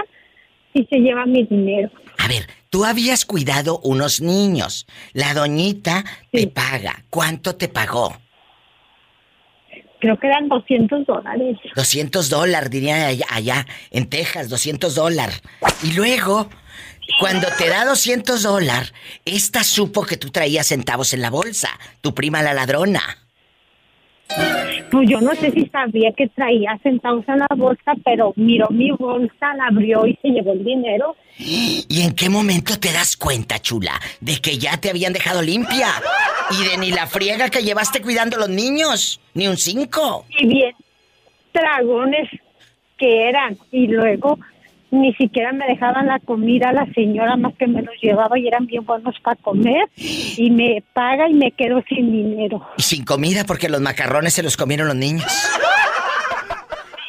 y se lleva mi dinero. A ver, tú habías cuidado unos niños. La doñita te paga. ¿Cuánto te pagó? Creo que eran 200 dólares. 200 dólares, diría allá, allá, en Texas, 200 dólares. Y luego, cuando te da 200 dólares, esta supo que tú traías centavos en la bolsa, tu prima la ladrona. Pues yo no sé si sabía que traía centavos en la bolsa, pero miró mi bolsa, la abrió y se llevó el dinero. ¿Y en qué momento te das cuenta, chula, de que ya te habían dejado limpia? Y de ni la friega que llevaste cuidando a los niños, ni un cinco. Y bien, dragones que eran. Y luego ni siquiera me dejaban la comida la señora más que me los llevaba y eran bien buenos para comer y me paga y me quedo sin dinero. Y sin comida porque los macarrones se los comieron los niños.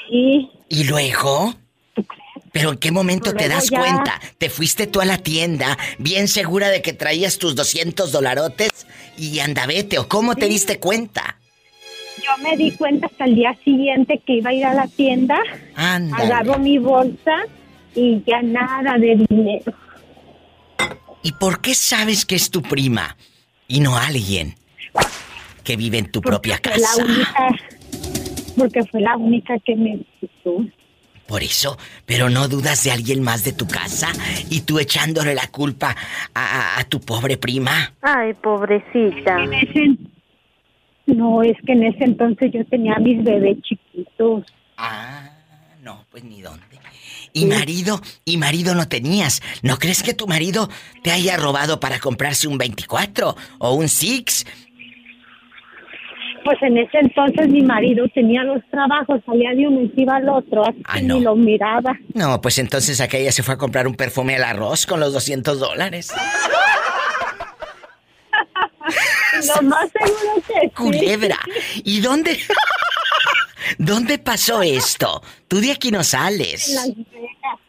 Sí. ¿Y luego? ¿Pero en qué momento te Luego das ya- cuenta? Te fuiste tú a la tienda bien segura de que traías tus 200 dolarotes y andavete o cómo te diste cuenta? Yo me di cuenta hasta el día siguiente que iba a ir a la tienda, Ándale. agarro mi bolsa y ya nada de dinero. ¿Y por qué sabes que es tu prima y no alguien que vive en tu propia Fue la casa? única, porque fue la única que me visitó. Por eso, pero no dudas de alguien más de tu casa y tú echándole la culpa a, a- a tu pobre prima. Ay, pobrecita. No, es que en ese entonces yo tenía mis bebés chiquitos. Ah, no, pues ni dónde. Y marido, y marido no tenías. ¿No crees que tu marido te haya robado para comprarse un 24 o un Six? Pues en ese entonces mi marido tenía los trabajos, salía de uno y se iba al otro, así Ah, que no. ni lo miraba. No, pues entonces aquella se fue a comprar un perfume al arroz con los 200 dólares. Lo más seguro que sí. Culebra. ¿Y dónde? ¿Dónde pasó esto? Tú de aquí no sales. En Las Vegas.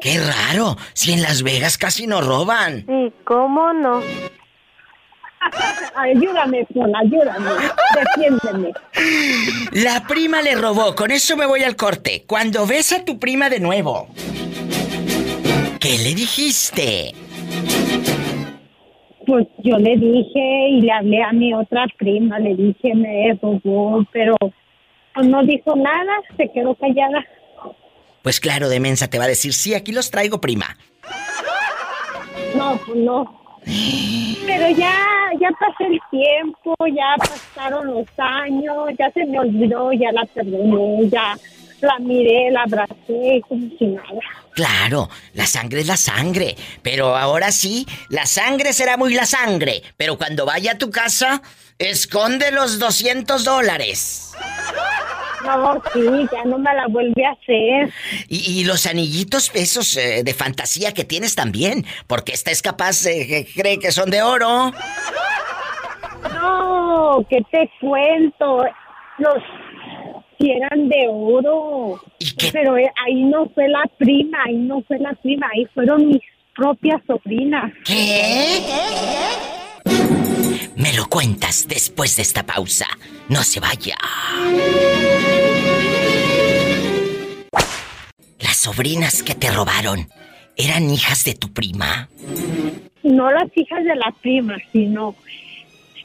Qué raro. Si en Las Vegas casi no roban. Sí, ¿cómo no? Ayúdame, Juan, ayúdame. Defiéndeme. La prima le robó. Con eso me voy al corte. Cuando ves a tu prima de nuevo, ¿qué le dijiste? Pues yo le dije y le hablé a mi otra prima, le dije me robó, pero no dijo nada, se quedó callada. Pues claro, de mensa te va a decir, sí, aquí los traigo, prima. No, pues no. Pero ya, ya pasó el tiempo, ya pasaron los años, ya se me olvidó, ya la perdoné, ya la miré, la abracé, como si nada. Claro, la sangre es la sangre. Pero ahora sí, la sangre será muy la sangre. Pero cuando vaya a tu casa, esconde los 200 dólares. No, sí, ya no me la vuelve a hacer. Y, y los anillitos esos eh, de fantasía que tienes también. Porque esta es capaz, eh, que cree que son de oro. No, ¿qué te cuento? Los si eran de oro. Pero eh, ahí no fue la prima, ahí no fue la prima, ahí fueron mis propias sobrinas. ¿Qué? Me lo cuentas después de esta pausa. No se vaya. Las sobrinas que te robaron eran hijas de tu prima. No las hijas de la prima, sino,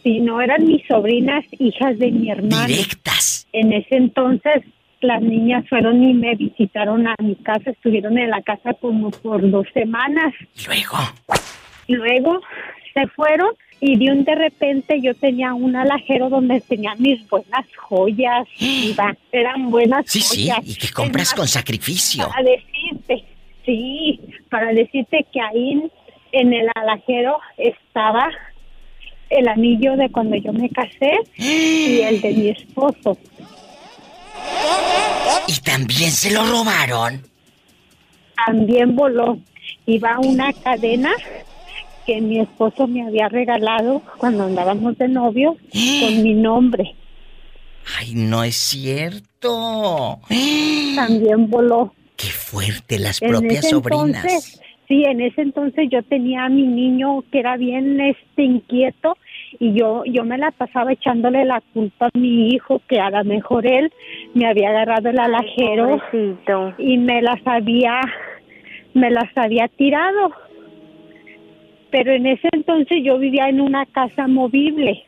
sino eran mis sobrinas, hijas de mi hermano. Directas. En ese entonces las niñas fueron y me visitaron a mi casa, estuvieron en la casa como por dos semanas. Luego. Luego se fueron y de un de repente yo tenía un alajero donde tenía mis buenas joyas, iba, eran buenas Sí, sí, joyas. y que compras más, con sacrificio. Para decirte, sí, para decirte que ahí en el alajero estaba el anillo de cuando yo me casé y el de mi esposo. Y también se lo robaron. También voló. Iba una cadena que mi esposo me había regalado cuando andábamos de novio con mi nombre. Ay, no es cierto. También voló. Qué fuerte las En propias sobrinas. entonces, Sí, en ese entonces yo tenía a mi niño que era bien este inquieto y yo yo me la pasaba echándole la culpa a mi hijo que a lo mejor él me había agarrado el alajero y me las había me las había tirado. Pero en ese entonces yo vivía en una casa movible,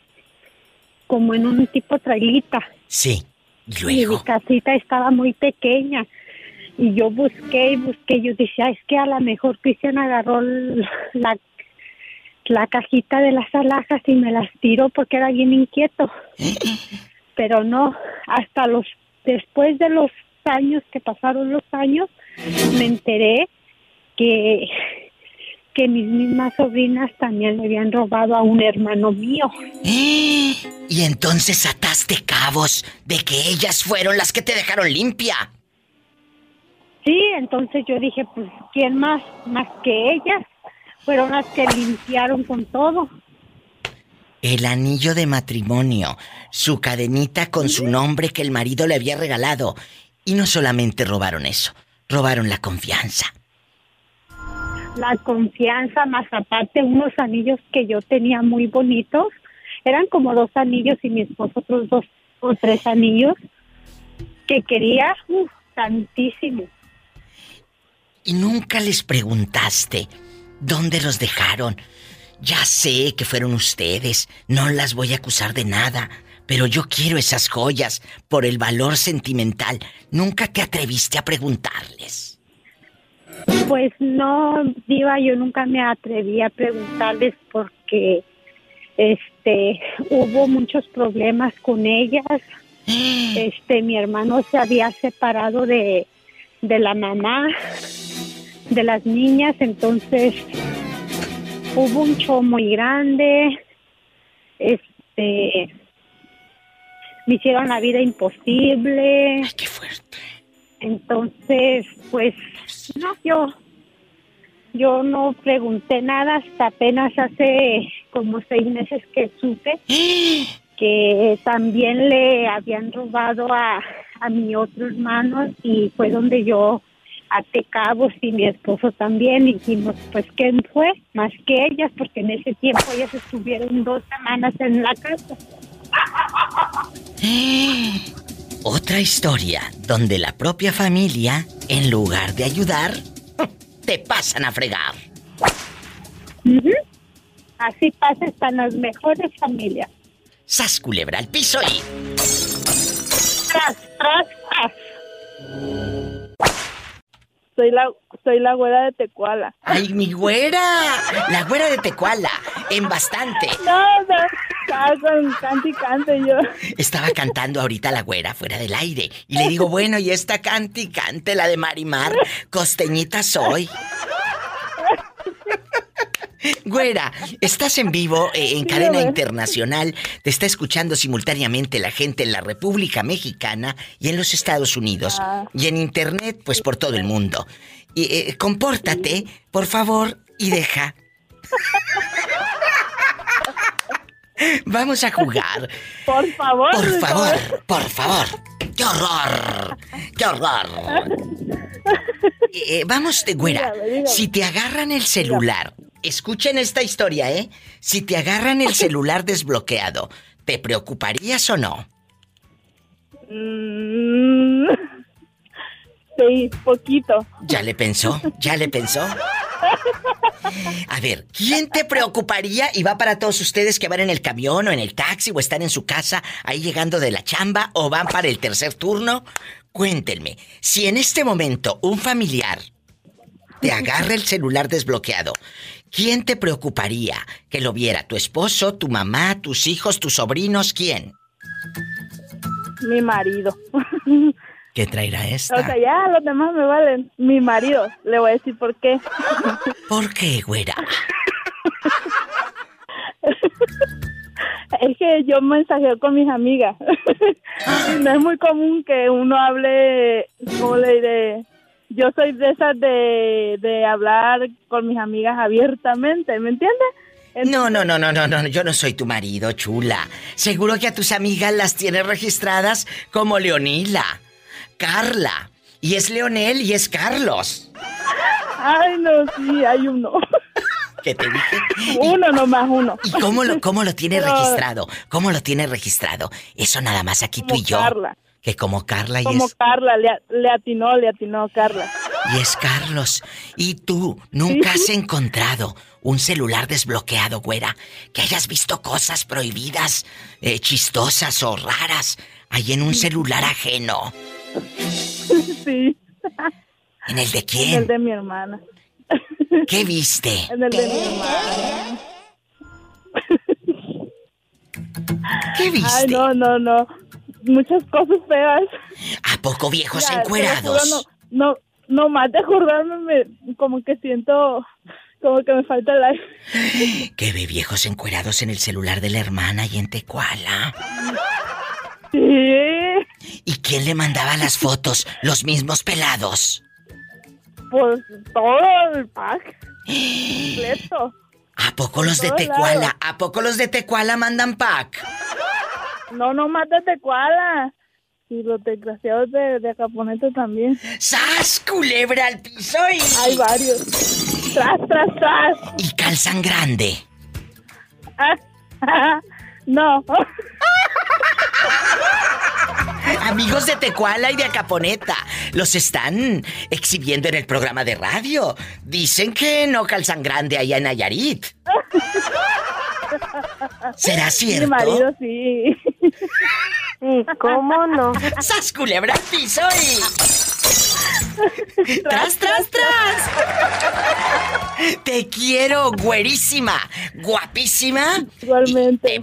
como en un tipo trailita. Sí. Y mi casita estaba muy pequeña. Y yo busqué y busqué. Yo decía, es que a lo mejor Cristian agarró la, la cajita de las alhajas y me las tiró porque era bien inquieto. Pero no, hasta los, después de los años que pasaron los años, me enteré que, que mis mismas sobrinas también le habían robado a un hermano mío. Y entonces ataste cabos de que ellas fueron las que te dejaron limpia. Sí, entonces yo dije, pues, ¿quién más? Más que ellas. Fueron las que limpiaron con todo. El anillo de matrimonio, su cadenita con su nombre que el marido le había regalado. Y no solamente robaron eso, robaron la confianza. La confianza, más aparte unos anillos que yo tenía muy bonitos. Eran como dos anillos y mi esposo otros dos o tres anillos que quería tantísimo. Y nunca les preguntaste dónde los dejaron. Ya sé que fueron ustedes, no las voy a acusar de nada, pero yo quiero esas joyas por el valor sentimental. Nunca te atreviste a preguntarles. Pues no, Diva, yo nunca me atreví a preguntarles porque este hubo muchos problemas con ellas. Este, mi hermano se había separado de, de la mamá de las niñas, entonces hubo un show muy grande. Este me hicieron la vida imposible. qué fuerte. Entonces, pues, no, yo, yo no pregunté nada hasta apenas hace como seis meses que supe que también le habían robado a, a mi otro hermano y fue donde yo até cabos y mi esposo también y dijimos, pues, ¿quién fue? Más que ellas, porque en ese tiempo ellas estuvieron dos semanas en la casa. Otra historia donde la propia familia, en lugar de ayudar, te pasan a fregar. Así pasa hasta las mejores familias. Sas culebra al piso y. Tras, tras, tras. Soy la, soy la güera de Tecuala. ¡Ay, mi güera! La güera de Tecuala, en bastante. No, no, estaba con cante y cante yo. Estaba cantando ahorita la güera fuera del aire. Y le digo, bueno, y esta cante y cante, la de Marimar, costeñita soy. Güera, estás en vivo eh, en cadena internacional. Te está escuchando simultáneamente la gente en la República Mexicana y en los Estados Unidos. Ah. Y en internet, pues por todo el mundo. Y eh, compórtate, por favor, y deja. Vamos a jugar. Por favor. Por favor, por favor. ¡Qué horror! ¡Qué horror! Eh, vamos, de güera. Dígame, dígame. Si te agarran el celular, escuchen esta historia, ¿eh? Si te agarran el celular desbloqueado, ¿te preocuparías o no? Sí, poquito. ¿Ya le pensó? ¿Ya le pensó? A ver, ¿quién te preocuparía? Y va para todos ustedes que van en el camión o en el taxi o están en su casa ahí llegando de la chamba o van para el tercer turno. Cuéntenme, si en este momento un familiar te agarra el celular desbloqueado, ¿quién te preocuparía que lo viera? ¿Tu esposo, tu mamá, tus hijos, tus sobrinos? ¿Quién? Mi marido. ¿Qué traerá O esta? sea, ya los demás me valen. Mi marido. Le voy a decir por qué. ¿Por qué, güera? Es que yo mensajeo con mis amigas. No es muy común que uno hable, ¿cómo le diré? Yo soy de esas de, de hablar con mis amigas abiertamente, ¿me entiendes? No, no, no, no, no, no, yo no soy tu marido, chula. Seguro que a tus amigas las tienes registradas como Leonila, Carla, y es Leonel y es Carlos. Ay, no, sí, hay uno. ¿Qué te dije? Uno nomás, uno. ¿Y cómo lo, cómo lo tiene Pero- registrado? ¿Cómo lo tiene registrado? Eso nada más aquí tú y yo. Carla. Que como Carla y Como es, Carla, le, le atinó, le atinó Carla. y es Carlos. Y tú nunca has encontrado un celular desbloqueado, güera, que hayas visto cosas prohibidas, eh, chistosas o raras ahí en un celular ajeno. Sí. ¿En el de En el quién? de mi hermana. ¿Qué viste? En el de mi hermana. ¿Qué viste? Ay, no, no, no. Muchas cosas feas. ¿A poco viejos Ya, juro, encuerados? No, no, no más de acordarme, me, como que siento, como que me falta el aire. Que ve viejos encuerados en el celular de la hermana y en Tecuala. Sí, ¿Y quién le mandaba las fotos? ¿Los mismos pelados? pues todo el pack. Completo. ¿A poco los de Tecuala? ¿A poco los de Tecuala mandan pack? No, no más de Tecuala. Y los desgraciados de, de también. ¡Sas, culebra al piso y... Hay varios. Tras, tras, tras. Y calzan grande. no. Amigos de Tecuala y de Acaponeta, los están exhibiendo en el programa de radio. Dicen que no calzan grande allá en Nayarit. ¿Será cierto? Mi marido sí. ¿Cómo no? ¡Sas, culebra piso y... ¡Tras, tras, tras! Te quiero, güerísima, guapísima. Igualmente. De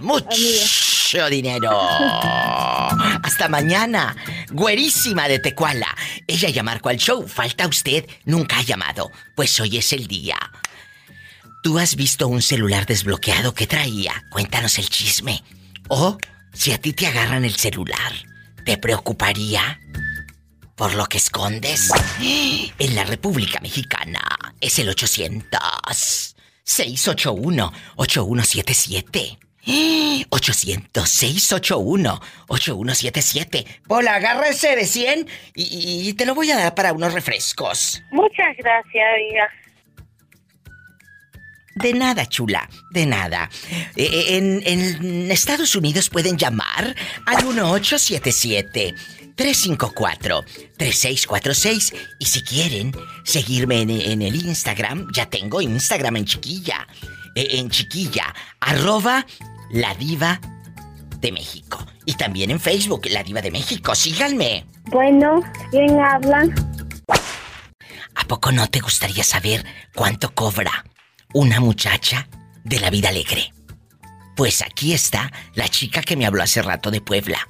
mucho dinero. Hasta mañana. Güerísima de Tecuala. Ella ya marcó al show. Falta usted. Nunca ha llamado. Pues hoy es el día. ¿Tú has visto un celular desbloqueado que traía? Cuéntanos el chisme. O si a ti te agarran el celular, ¿te preocuparía? por lo que escondes. En la República Mexicana es el 800 681 8177. 800 681 8177. Pola, agarra ese de 100 y, y te lo voy a dar para unos refrescos. Muchas gracias, amiga. De nada, chula, de nada. Eh, eh, en, en Estados Unidos pueden llamar al 1877-354-3646 y si quieren seguirme en, en el Instagram, ya tengo Instagram en chiquilla, en chiquilla, arroba la diva de México. Y también en Facebook, la diva de México, síganme. Bueno, ¿quién habla? ¿A poco no te gustaría saber cuánto cobra una muchacha de la vida alegre? Pues aquí está la chica que me habló hace rato de Puebla.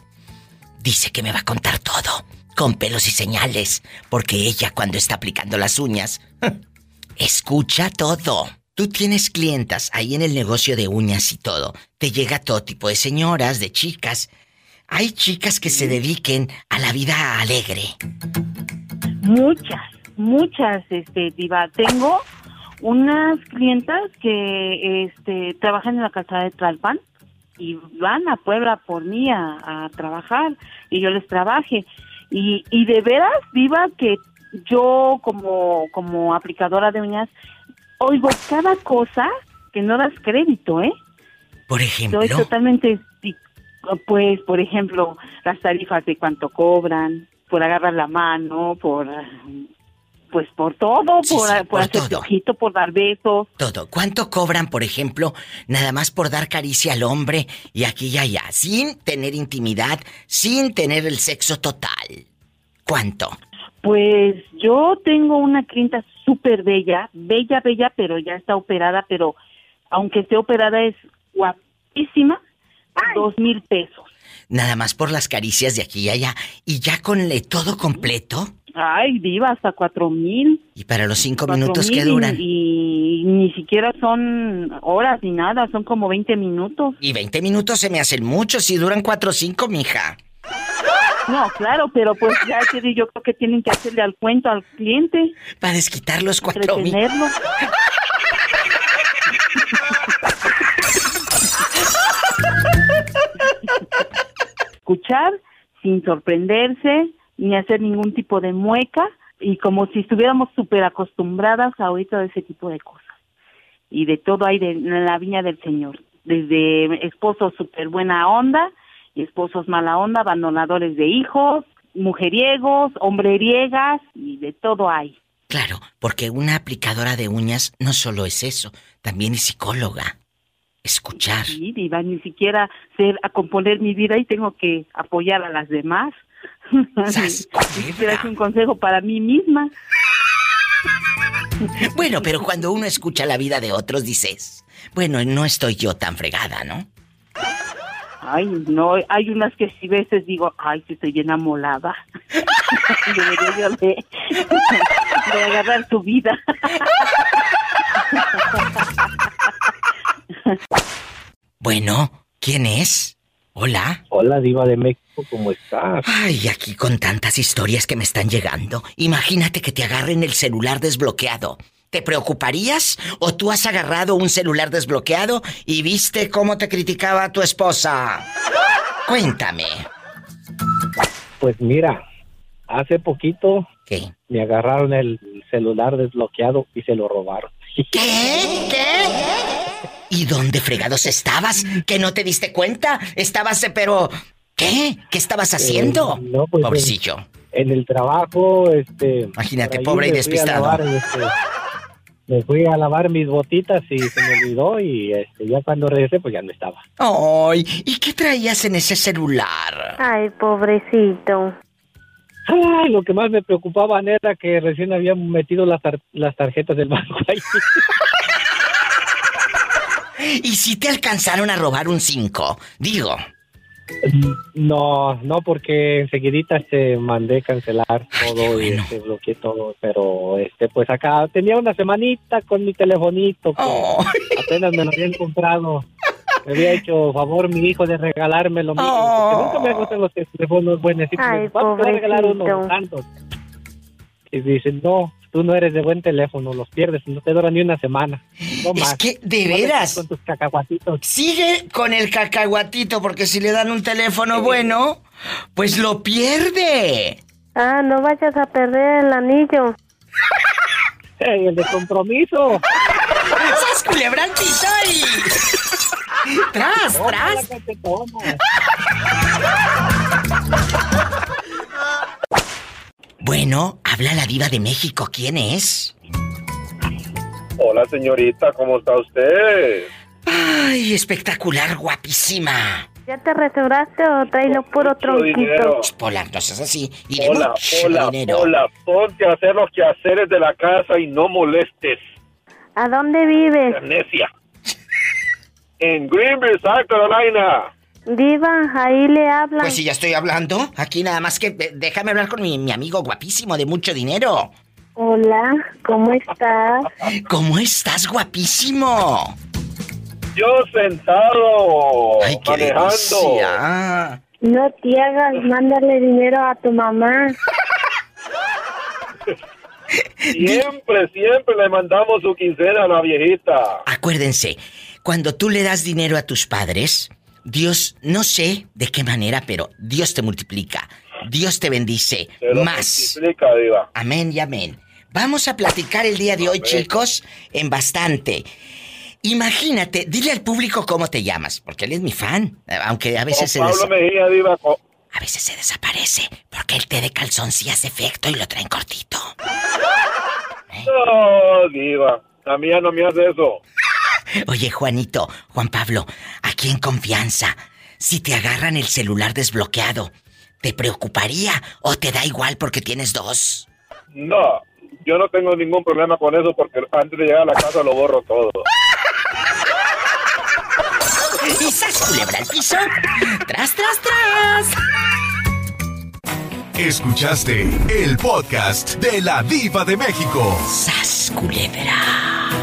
Dice que me va a contar todo, con pelos y señales, porque ella cuando está aplicando las uñas, escucha todo. Tú tienes clientas ahí en el negocio de uñas y todo. Te llega todo tipo de señoras, de chicas. Hay chicas que se dediquen a la vida alegre. Muchas, muchas, este, diva. Tengo unas clientas que, este, trabajan en la casa de Tlalpan y van a Puebla por mí a, a trabajar y yo les trabaje. Y, y de veras, diva, que yo como, como aplicadora de uñas oigo cada cosa que no das crédito, ¿eh? Por ejemplo. Soy totalmente, pues, por ejemplo, las tarifas de cuánto cobran, por agarrar la mano, por, pues, por todo, Sí, por, sí, por por hacer todo. ojito, por dar besos. Todo. ¿Cuánto cobran, por ejemplo, nada más por dar caricia al hombre y aquí y allá, sin tener intimidad, sin tener el sexo total? ¿Cuánto? Pues yo tengo una clienta súper bella, bella, bella, pero ya está operada, pero aunque esté operada es guapísima, dos mil pesos. Nada más por las caricias de aquí y allá. Y ya con eh, todo completo. Ay, diva, hasta cuatro mil. Y para los cinco minutos que mil y- duran. Y, ni siquiera son horas ni nada, son como 20 minutos. Y 20 minutos se me hacen muchos si duran cuatro o cinco, mija. No, claro, pero pues ya que yo creo que tienen que hacerle al cuento al cliente. Para desquitar los cuatro mil. Escuchar sin sorprenderse ni hacer ningún tipo de mueca, y como si estuviéramos súper acostumbradas ahorita a ese tipo de cosas. Y de todo hay de, en la viña del Señor. Desde esposos súper buena onda esposos mala onda, abandonadores de hijos, mujeriegos, hombreriegas y de todo hay. Claro, porque una aplicadora de uñas no solo es eso, también es psicóloga. Escuchar. Sí, Diva, ni siquiera sé a componer mi vida y tengo que apoyar a las demás. Es un consejo para mí misma. Bueno, pero cuando uno escucha la vida de otros dices, bueno, no estoy yo tan fregada, ¿no? Ay, no, hay unas que si veces digo, ay, sí estoy bien amolada. Debería yo de, de agarrar su vida. Bueno, ¿quién es? Hola. Hola, Diva de México, ¿cómo estás? Ay, aquí con tantas historias que me están llegando. Imagínate que te agarren el celular desbloqueado. ¿Te preocuparías? ¿O tú has agarrado un celular desbloqueado y viste cómo te criticaba tu esposa? Cuéntame. Pues mira, hace poquito ¿Qué? me agarraron el celular desbloqueado y se lo robaron. ¿Qué? ¿Qué? ¿Y dónde fregados estabas? ¿Que no te diste cuenta? Estabas, pero... ¿Qué? ¿Qué estabas haciendo? Eh, no, pues, Pobrecillo. En el trabajo, este... Imagínate, pobre y despistado. lavar, este, me fui a lavar mis botitas y se me olvidó y este, ya cuando regresé pues ya no estaba. Ay, ¿y qué traías en ese celular? Ay, pobrecito. Ay, lo que más me preocupaba era que recién habían metido las, tar- las tarjetas del banco ahí. ¿Y si te alcanzaron a robar un 5? Digo. No, no, porque enseguidita este, mandé cancelar todo y este, bloqueé todo, pero este, pues acá tenía una semanita con mi telefonito, que apenas me lo habían comprado. Me había hecho favor mi hijo de regalármelo, mismo, porque nunca me gustan los teléfonos buenos. Ay, Vamos a regalar uno pobrecito. tantos. Y dicen, no, tú no eres de buen teléfono, los pierdes, no te dura ni una semana. No más. Es que, de No veras. Con tus cacahuatitos. Sigue con el cacahuatito, porque si le dan un teléfono bueno, pues lo pierde. Ah, no vayas a perder el anillo. El de compromiso. ¡Sas culebra ¡Tras, tras! Bueno, habla la diva de México. ¿Quién es? Hola señorita, ¿cómo está usted? Ay, espectacular, guapísima. ¿Ya te restauraste o traes lo puro tronquito? dinero. Pola, no seas así. Y de Hola, mucho hola, dinero. hola, ponte a hacer los quehaceres de la casa y no molestes, ¿A dónde vives? necia. En Greenville, South Carolina. Diva, ahí le hablan. Pues si ya estoy hablando, aquí nada más que de- déjame hablar con mi, mi amigo guapísimo de mucho dinero. Hola, ¿cómo estás? ¿Cómo estás, guapísimo? Yo sentado, Ay, qué manejando. delicia. No te hagas, mándale dinero a tu mamá. Siempre, siempre le mandamos su quincena a la viejita. Acuérdense, cuando tú le das dinero a tus padres, Dios, no sé de qué manera, pero Dios te multiplica. Dios te bendice lo más. multiplica, diva. Amén y amén. Vamos a platicar el día de hoy, Amén. chicos, en bastante. Imagínate, dile al público cómo te llamas, porque él es mi fan, aunque a veces se Pablo Mejía, diva. a veces se desaparece, porque el té de calzón sí hace efecto y lo traen cortito. No, diva. La mía no me hace eso. Oye, Juanito, Juan Pablo, aquí en confianza, si te agarran el celular desbloqueado, ¿te preocuparía o te da igual porque tienes dos? No, yo no tengo ningún problema con eso porque antes de llegar a la casa lo borro todo. ¿Y sas culebra al piso? ¡Tras, tras, tras! Escuchaste el podcast de la diva de México. ¡Sas culebra!